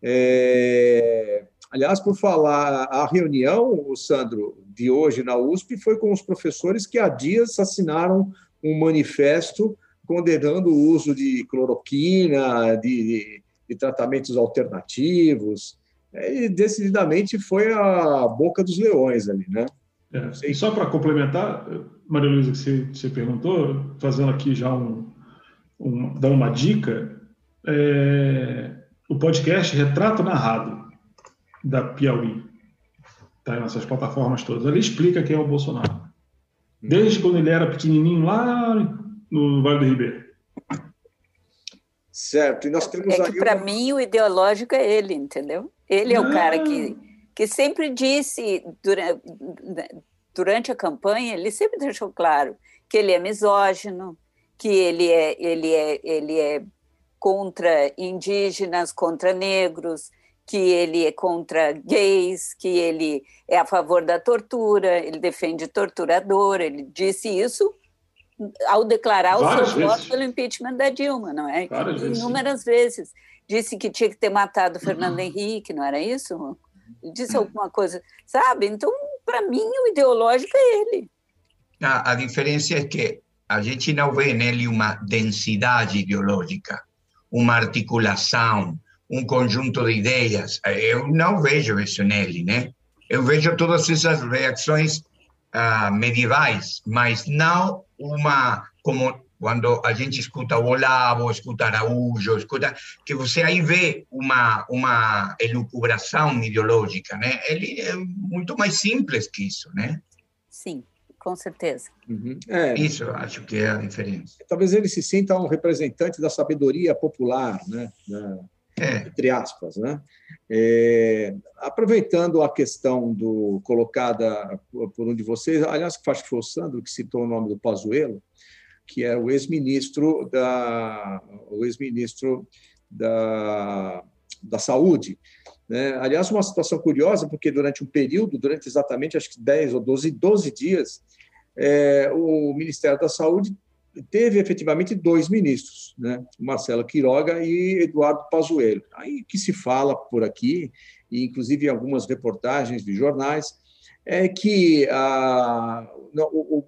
É... Aliás, por falar, a reunião, o Sandro, de hoje na USP foi com os professores que há dias assinaram um manifesto condenando o uso de cloroquina, de, de, de tratamentos alternativos. E decididamente foi a boca dos leões ali, né? É, e só para complementar, Maria Luísa, que você, você, perguntou, fazendo aqui já um, um dar uma dica, é, o podcast Retrato Narrado, da Piauí, está nessas plataformas todas. Ele explica quem é o Bolsonaro. Desde quando ele era pequenininho lá no Vale do Ribeiro. Certo, e nós temos é que para uma... mim o ideológico é ele, entendeu? Ele é o cara que que sempre disse durante, durante a campanha, ele sempre deixou claro que ele é misógino, que ele é, ele é, ele é contra indígenas, contra negros, que ele é contra gays, que ele é a favor da tortura, ele defende torturador, ele disse isso ao declarar Várias o seu voto pelo impeachment da Dilma, não é? Várias Inúmeras vezes. vezes. Disse que tinha que ter matado Fernando Henrique, não era isso? disse alguma coisa, sabe? Então, para mim, o ideológico é ele. A, a diferença é que a gente não vê nele uma densidade ideológica, uma articulação, um conjunto de ideias. Eu não vejo isso nele, né? Eu vejo todas essas reações uh, medievais, mas não uma como quando a gente escuta o Olavo, escuta Araújo, escuta que você aí vê uma uma elucubração ideológica, né? Ele é muito mais simples que isso, né? Sim, com certeza. Uhum. É, isso eu acho que é a diferença. Talvez ele se sinta um representante da sabedoria popular, né? Da. Entre aspas, né? É, aproveitando a questão do colocada por um de vocês, aliás, acho que foi o Sandro que citou o nome do Pazuello, que é o ex-ministro da, o ex-ministro da, da Saúde. Né? Aliás, uma situação curiosa, porque durante um período, durante exatamente acho que 10 ou 12, 12 dias, é, o Ministério da Saúde teve efetivamente dois ministros, né? Marcelo Quiroga e Eduardo Pazuello. Aí que se fala por aqui, e inclusive em algumas reportagens de jornais, é que ah, não,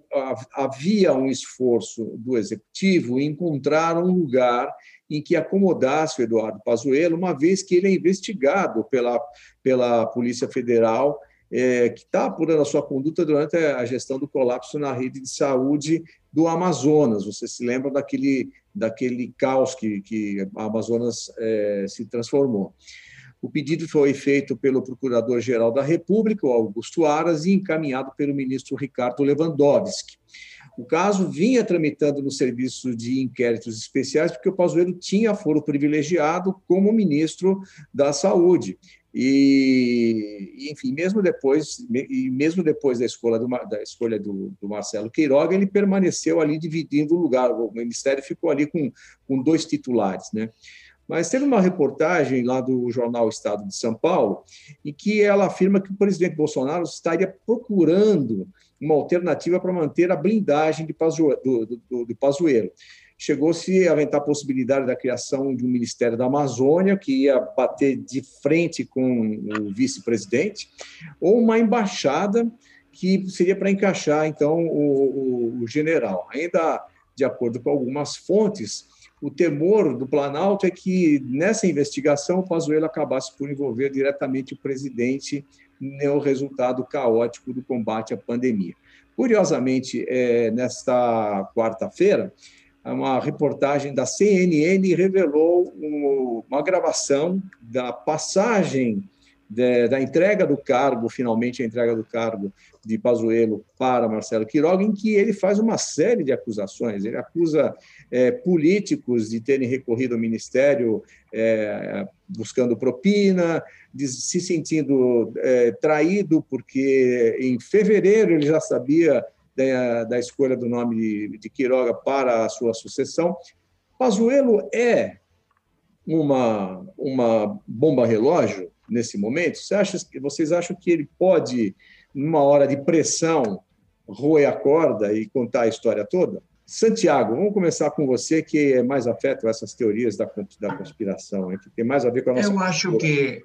havia um esforço do executivo em encontrar um lugar em que acomodasse o Eduardo Pazuello, uma vez que ele é investigado pela, pela Polícia Federal, é, que está apurando a sua conduta durante a gestão do colapso na rede de saúde do Amazonas. Você se lembra daquele, daquele caos que, que a Amazonas é, se transformou. O pedido foi feito pelo Procurador-Geral da República, Augusto Aras, e encaminhado pelo ministro Ricardo Lewandowski. O caso vinha tramitando no serviço de inquéritos especiais, porque o Pazuello tinha foro privilegiado como ministro da Saúde. E, enfim, mesmo depois, e mesmo depois da escolha, do, da escolha do, do, Marcelo Queiroga, ele permaneceu ali dividindo o lugar. O ministério ficou ali com, com dois titulares, né? Mas teve uma reportagem lá do jornal Estado de São Paulo, em que ela afirma que o presidente Bolsonaro estaria procurando uma alternativa para manter a blindagem de Pazuello, do, do, do Pazuello. Chegou-se a aventar a possibilidade da criação de um Ministério da Amazônia, que ia bater de frente com o vice-presidente, ou uma embaixada que seria para encaixar, então, o, o, o general. Ainda de acordo com algumas fontes, o temor do Planalto é que nessa investigação o Pazuello acabasse por envolver diretamente o presidente no resultado caótico do combate à pandemia. Curiosamente, é, nesta quarta-feira, uma reportagem da CNN revelou uma gravação da passagem da entrega do cargo, finalmente a entrega do cargo de Pazuello para Marcelo Quiroga, em que ele faz uma série de acusações. Ele acusa é, políticos de terem recorrido ao Ministério é, buscando propina, se sentindo é, traído, porque em fevereiro ele já sabia da, da escolha do nome de, de Quiroga para a sua sucessão. Pazuello é uma, uma bomba relógio nesse momento? Você acha, vocês acham que ele pode, numa hora de pressão, roer a corda e contar a história toda? Santiago, vamos começar com você, que é mais afeto a essas teorias da, da conspiração, que tem mais a ver com a nossa. Eu acho que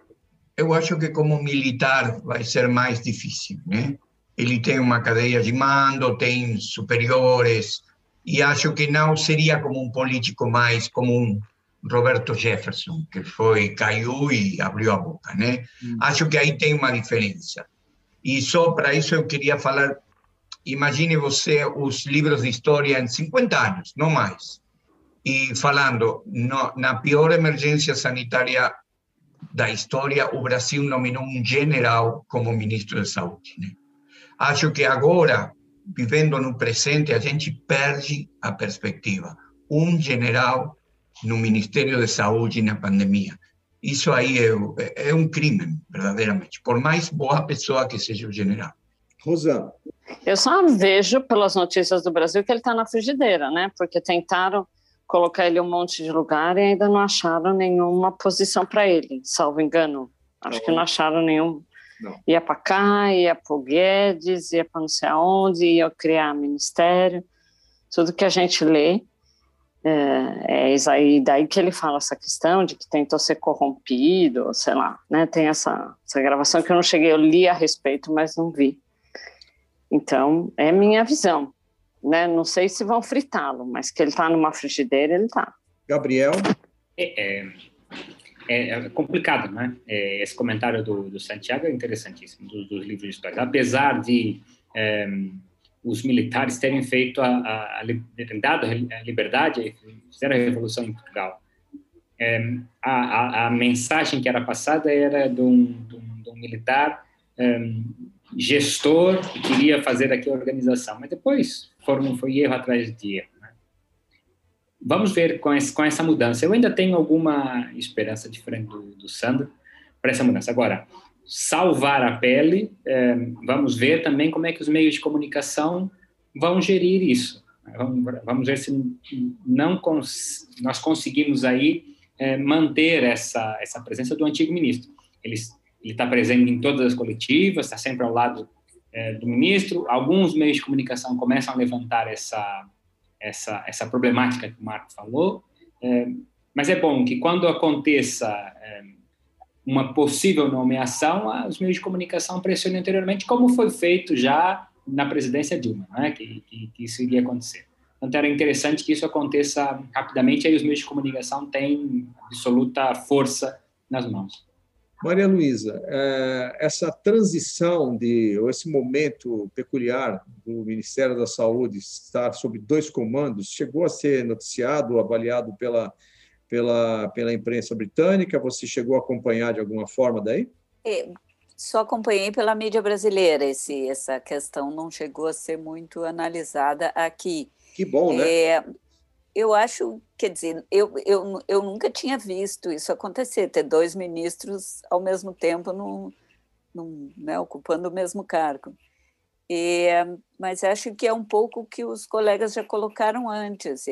eu acho que como militar vai ser mais difícil, né? Ele tem uma cadeia de mando, tem superiores, e acho que não seria como um político mais como um Roberto Jefferson, que foi, caiu e abriu a boca, né? Hum. Acho que aí tem uma diferença. E só para isso eu queria falar, imagine você os livros de história em 50 anos, não mais. E falando, no, na pior emergência sanitária da história, o Brasil nominou um general como ministro de saúde. Né? Acho que agora, vivendo no presente, a gente perde a perspectiva. Um general no Ministério de Saúde na pandemia. Isso aí é, é um crime, verdadeiramente, por mais boa pessoa que seja o general. Rosana. Eu só vejo pelas notícias do Brasil que ele está na frigideira, né? Porque tentaram colocar ele em um monte de lugar e ainda não acharam nenhuma posição para ele, salvo engano. Acho não. que não acharam nenhum. Não. Ia para cá, ia para o Guedes, ia para não sei aonde, ia criar ministério. Tudo que a gente lê é, é aí, daí que ele fala essa questão de que tentou ser corrompido, sei lá, né? Tem essa, essa gravação que eu não cheguei, eu li a respeito, mas não vi. Então, é minha visão, né? Não sei se vão fritá-lo, mas que ele está numa frigideira, ele está. Gabriel? É, é, é, é, complicado, né? É, esse comentário do, do Santiago é interessantíssimo, dos, dos livros de história. Apesar de é, os militares terem feito a, a, a dado a liberdade, fizeram a revolução em Portugal. É, a, a, mensagem que era passada era de um, de um, de um militar é, gestor que queria fazer aqui a organização, mas depois foram, foi erro atrás de erro. Né? Vamos ver com, esse, com essa mudança. Eu ainda tenho alguma esperança diferente do, do Sandro para essa mudança. Agora, salvar a pele, é, vamos ver também como é que os meios de comunicação vão gerir isso. Vamos, vamos ver se não cons nós conseguimos aí é, manter essa essa presença do antigo ministro. Ele está presente em todas as coletivas, está sempre ao lado é, do ministro. Alguns meios de comunicação começam a levantar essa essa essa problemática que o Marco falou. É, mas é bom que quando aconteça é, uma possível nomeação, os meios de comunicação pressionem anteriormente, como foi feito já na presidência Dilma, né, que, que, que, isso iria acontecer. Então, era interessante que isso aconteça rapidamente, aí os meios de comunicação têm absoluta força nas mãos. Maria Luísa, é, essa transição de, ou esse momento peculiar do Ministério da Saúde estar sob dois comandos, chegou a ser noticiado, avaliado pela pela, pela imprensa britânica? Você chegou a acompanhar de alguma forma daí? É, Só acompanhei pela mídia brasileira esse, essa questão não chegou a ser muito analisada aqui. Que bom, né? É, eu acho, quer dizer, eu, eu, eu nunca tinha visto isso acontecer, ter dois ministros ao mesmo tempo no, no, né, ocupando o mesmo cargo. E, mas acho que é um pouco o que os colegas já colocaram antes.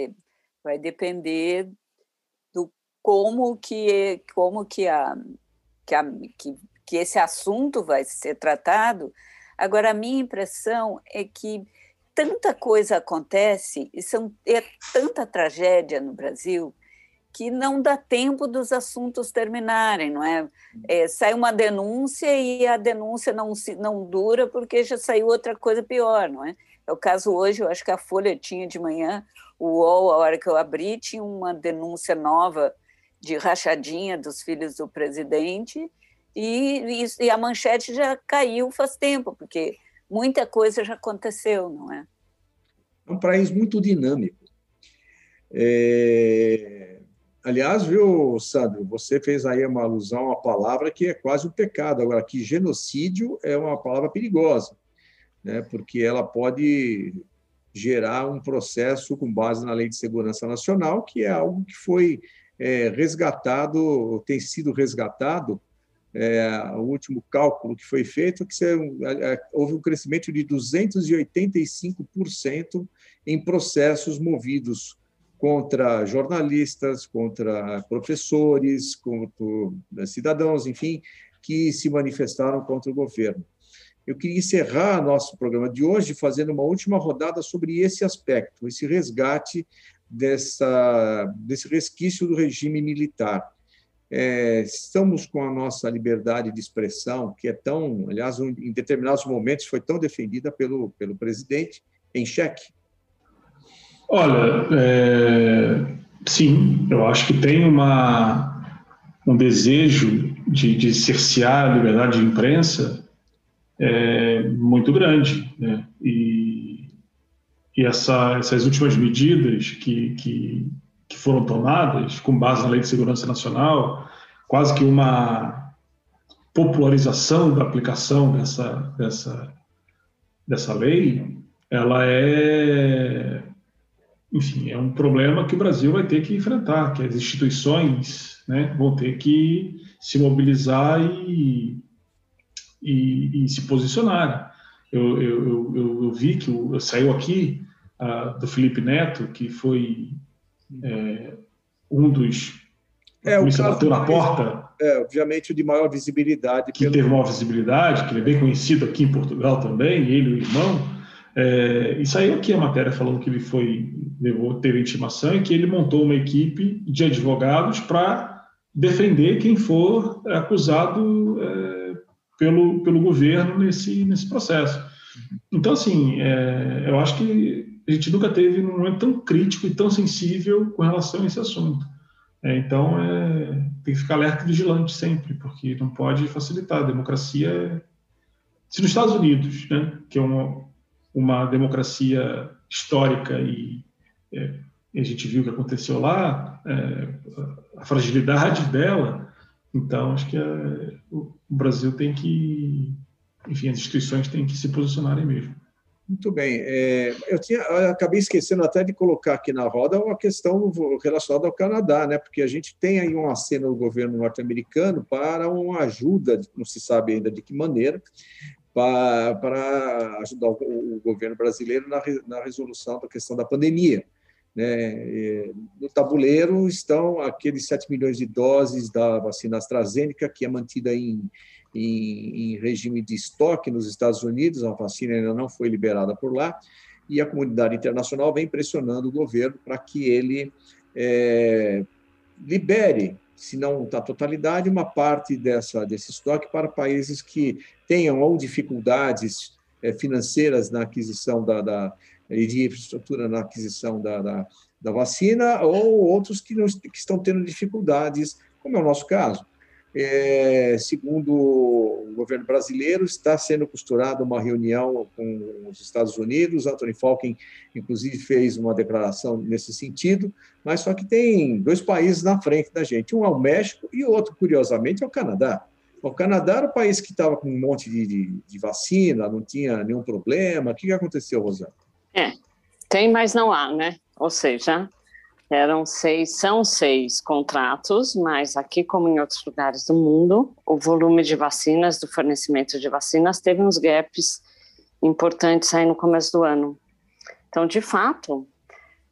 vai depender do como que como que a, que, a, que, que esse assunto vai ser tratado. Agora a minha impressão é que tanta coisa acontece e são, é tanta tragédia no Brasil que não dá tempo dos assuntos terminarem, não é? é sai uma denúncia e a denúncia não, não dura porque já saiu outra coisa pior, não é? É o caso hoje, eu acho que a Folha tinha de manhã, o UOL, a hora que eu abri, tinha uma denúncia nova de rachadinha dos filhos do presidente e, e, e a manchete já caiu faz tempo, porque muita coisa já aconteceu, não é? É um país muito dinâmico. É... Aliás, viu, Sandro, você fez aí uma alusão à palavra que é quase um pecado. Agora, que genocídio é uma palavra perigosa, né? porque ela pode gerar um processo com base na Lei de Segurança Nacional, que é algo que foi é, resgatado, tem sido resgatado é, o último cálculo que foi feito, que houve um crescimento de 285% em processos movidos contra jornalistas, contra professores, contra cidadãos, enfim, que se manifestaram contra o governo. Eu queria encerrar nosso programa de hoje fazendo uma última rodada sobre esse aspecto, esse resgate dessa, desse resquício do regime militar é, estamos com a nossa liberdade de expressão, que é tão, aliás, em determinados momentos foi tão defendida pelo, pelo presidente, em xeque? Olha, é, sim, eu acho que tem uma, um desejo de, de cercear a liberdade de imprensa é, muito grande. Né? E, e essa, essas últimas medidas que, que que foram tomadas com base na Lei de Segurança Nacional, quase que uma popularização da aplicação dessa, dessa, dessa lei, ela é, enfim, é um problema que o Brasil vai ter que enfrentar, que as instituições né, vão ter que se mobilizar e, e, e se posicionar. Eu, eu, eu, eu, vi que saiu aqui uh, do Felipe Neto, que foi é, um dos. É, o caso bateu na porta. É, obviamente, o de maior visibilidade. Que pelo... teve maior visibilidade, que ele é bem conhecido aqui em Portugal também, ele e o irmão. É, e saiu aqui a matéria falando que ele foi, levou, teve intimação e que ele montou uma equipe de advogados para defender quem for acusado é, pelo, pelo governo nesse, nesse processo. Então, assim, é, eu acho que a gente nunca teve um momento tão crítico e tão sensível com relação a esse assunto. É, então, é, tem que ficar alerta e vigilante sempre, porque não pode facilitar. A democracia. Se nos Estados Unidos, né, que é uma, uma democracia histórica e é, a gente viu o que aconteceu lá, é, a fragilidade dela, então acho que é, o Brasil tem que, enfim, as instituições têm que se posicionarem mesmo. Muito bem. É, eu, tinha, eu acabei esquecendo até de colocar aqui na roda uma questão relacionada ao Canadá, né? porque a gente tem aí um aceno do governo norte-americano para uma ajuda, não se sabe ainda de que maneira, para, para ajudar o, o governo brasileiro na, na resolução da questão da pandemia. Né? No tabuleiro estão aqueles 7 milhões de doses da vacina AstraZeneca, que é mantida em em, em regime de estoque nos Estados Unidos, a vacina ainda não foi liberada por lá, e a comunidade internacional vem pressionando o governo para que ele é, libere, se não a totalidade, uma parte dessa, desse estoque para países que tenham ou dificuldades é, financeiras na aquisição da, da, e de infraestrutura na aquisição da, da, da vacina, ou outros que, não, que estão tendo dificuldades, como é o nosso caso é, segundo o governo brasileiro, está sendo costurada uma reunião com os Estados Unidos. Anthony Falken, inclusive, fez uma declaração nesse sentido, mas só que tem dois países na frente da gente: um é o México e o outro, curiosamente, é o Canadá. O Canadá era o país que estava com um monte de, de, de, vacina, não tinha nenhum problema. O que, aconteceu, Rosana? É, tem, mas não há, né? Ou seja, eram seis, são seis contratos, mas aqui, como em outros lugares do mundo, o volume de vacinas, do fornecimento de vacinas, teve uns gaps importantes aí no começo do ano. Então, de fato,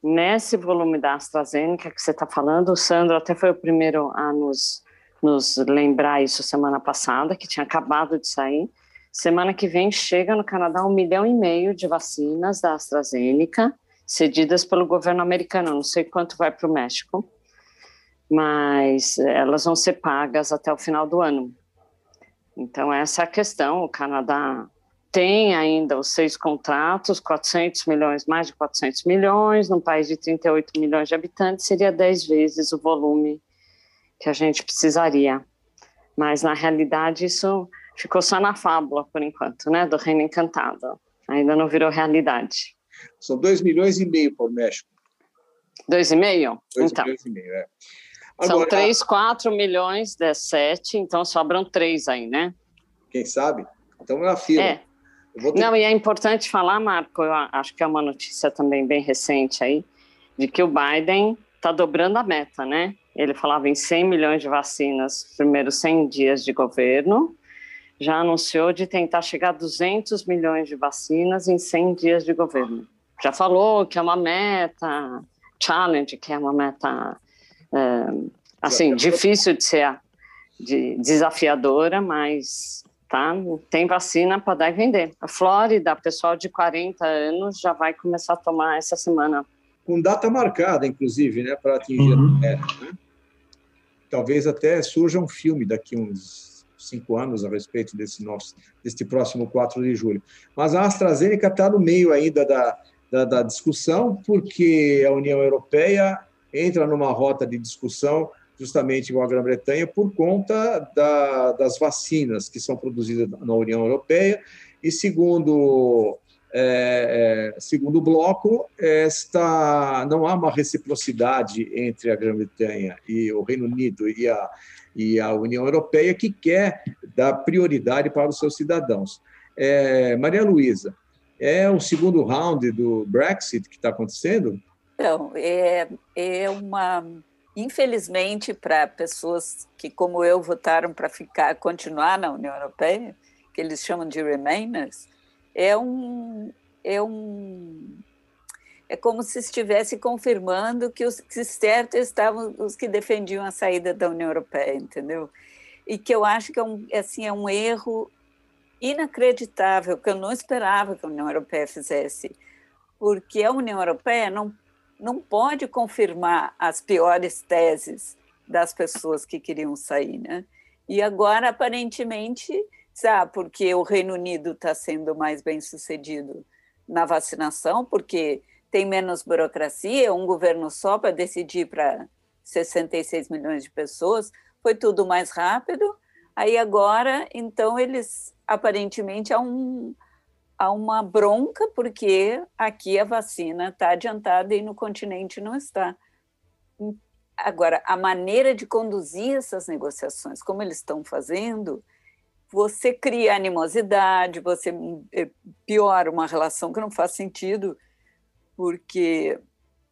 nesse volume da AstraZeneca que você está falando, o Sandro até foi o primeiro a nos, nos lembrar isso semana passada, que tinha acabado de sair. Semana que vem chega no Canadá um milhão e meio de vacinas da AstraZeneca, cedidas pelo governo americano. Não sei quanto vai para o México, mas elas vão ser pagas até o final do ano. Então, essa é a questão. O Canadá tem ainda os seis contratos, 400 milhões, mais de 400 milhões, num país de 38 milhões de habitantes, seria 10 vezes o volume que a gente precisaria. Mas, na realidade, isso ficou só na fábula, por enquanto, né, do Reino Encantado. Ainda não virou realidade. São 2 milhões e meio para o México. 2,5? Então. milhões e meio, é. Agora, São 3, 4 milhões, 17, então sobram 3 aí, né? Quem sabe? Estamos na fila. É. Ter... Não, e é importante falar, Marco, eu acho que é uma notícia também bem recente aí, de que o Biden está dobrando a meta, né? Ele falava em 100 milhões de vacinas nos primeiros 100 dias de governo, já anunciou de tentar chegar a 200 milhões de vacinas em 100 dias de governo. Já falou que é uma meta challenge, que é uma meta é, assim difícil de ser de, desafiadora, mas tá? Tem vacina para dar e vender. A Flórida, pessoal de 40 anos já vai começar a tomar essa semana. Com data marcada, inclusive, né, para atingir uhum. a meta. Né? Talvez até surja um filme daqui uns cinco anos a respeito desse nosso, deste próximo 4 de julho. Mas a AstraZeneca está no meio ainda da, da, da discussão, porque a União Europeia entra numa rota de discussão justamente com a Grã-Bretanha por conta da, das vacinas que são produzidas na União Europeia e segundo é, é, segundo bloco esta não há uma reciprocidade entre a Grã-Bretanha e o Reino Unido e a e a União Europeia que quer dar prioridade para os seus cidadãos. É, Maria Luísa, é o segundo round do Brexit que está acontecendo? Então, é, é uma infelizmente, para pessoas que, como eu, votaram para ficar, continuar na União Europeia, que eles chamam de Remainers, é um, é um, é como se estivesse confirmando que os que estavam os que defendiam a saída da União Europeia, entendeu? E que eu acho que é um, assim, é um erro inacreditável que eu não esperava que a União Europeia fizesse, porque a União Europeia não não pode confirmar as piores teses das pessoas que queriam sair, né? E agora, aparentemente, sabe, porque o Reino Unido está sendo mais bem sucedido na vacinação, porque tem menos burocracia, um governo só para decidir para 66 milhões de pessoas, foi tudo mais rápido. Aí agora, então, eles aparentemente há um, há uma bronca, porque aqui a vacina está adiantada e no continente não está. Agora, a maneira de conduzir essas negociações, como eles estão fazendo, você cria animosidade, você eh, piora uma relação que não faz sentido, porque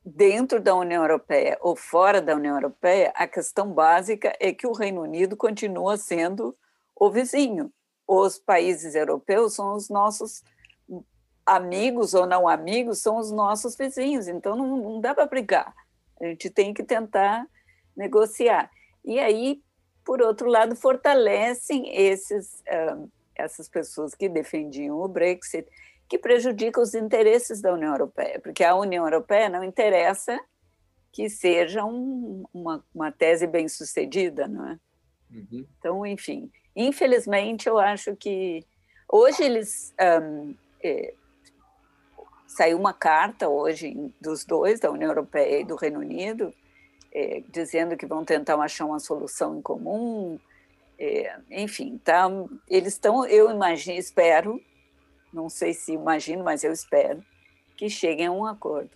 dentro da União Europeia ou fora da União Europeia, a questão básica é que o Reino Unido continua sendo o vizinho. Os países europeus são os nossos amigos ou não amigos são os nossos vizinhos, então não, não dá para brigar. A gente tem que tentar negociar. E aí, por outro lado, fortalecem esses, essas pessoas que defendiam o Brexit, que prejudicam os interesses da União Europeia, porque a União Europeia não interessa que seja um, uma, uma tese bem sucedida, não é? Uhum. Então, enfim, infelizmente, eu acho que hoje eles um, é, saiu uma carta hoje dos dois, da União Europeia e do Reino Unido, é, dizendo que vão tentar achar uma solução em comum. É, enfim, tá, eles estão, eu imagino, espero, não sei se imagino, mas eu espero, que cheguem a um acordo.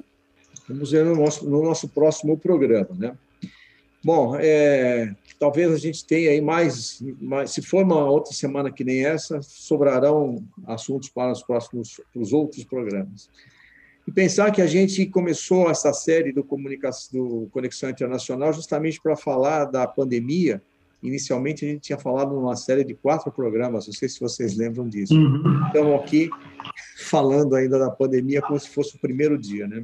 Vamos ver no nosso, no nosso próximo programa, né? Bom, é, talvez a gente tenha aí mais, mais, se for uma outra semana que nem essa, sobrarão assuntos para os próximos, para os outros programas. E pensar que a gente começou essa série do, do Conexão Internacional justamente para falar da pandemia. Inicialmente, a gente tinha falado numa série de quatro programas, não sei se vocês lembram disso. Uhum. Estamos aqui falando ainda da pandemia como se fosse o primeiro dia, né?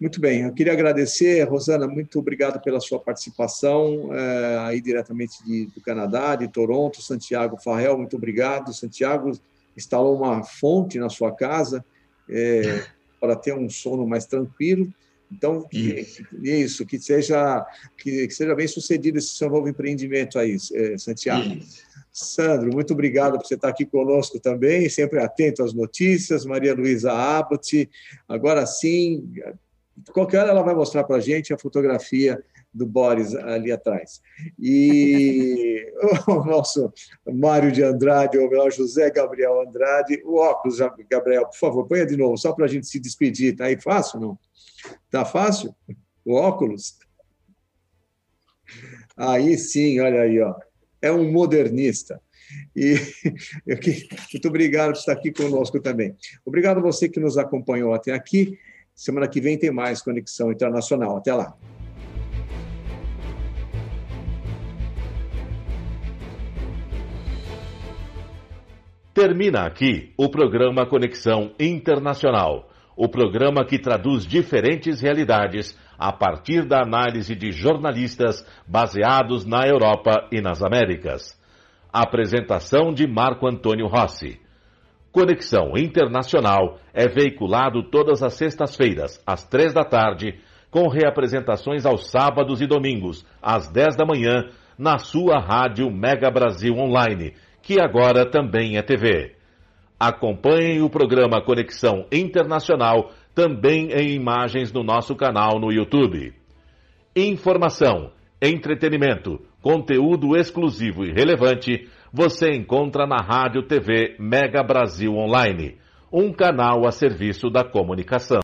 Muito bem, eu queria agradecer, Rosana, muito obrigado pela sua participação é, aí diretamente de, do Canadá, de Toronto, Santiago Farrell, muito obrigado. Santiago instalou uma fonte na sua casa, é, para ter um sono mais tranquilo. Então, isso, que, isso, que seja que, que, seja bem sucedido esse seu novo empreendimento aí, é, Santiago. Isso. Sandro, muito obrigado por você estar aqui conosco também, sempre atento às notícias. Maria Luísa Abbott, agora sim, qualquer hora ela vai mostrar para a gente a fotografia do Boris ali atrás. E (laughs) o nosso Mário de Andrade, ou melhor, José Gabriel Andrade, o óculos, Gabriel, por favor, ponha de novo, só para a gente se despedir. Está aí fácil, não? Está fácil? O óculos? Aí sim, olha aí, ó. é um modernista. E (laughs) muito obrigado por estar aqui conosco também. Obrigado a você que nos acompanhou até aqui. Semana que vem tem mais Conexão Internacional. Até lá. Termina aqui o programa Conexão Internacional, o programa que traduz diferentes realidades a partir da análise de jornalistas baseados na Europa e nas Américas. Apresentação de Marco Antônio Rossi. Conexão Internacional é veiculado todas as sextas-feiras, às três da tarde, com reapresentações aos sábados e domingos, às dez da manhã, na sua rádio Mega Brasil Online que agora também é TV. Acompanhem o programa Conexão Internacional também em imagens no nosso canal no YouTube. Informação, entretenimento, conteúdo exclusivo e relevante você encontra na Rádio TV Mega Brasil Online, um canal a serviço da comunicação.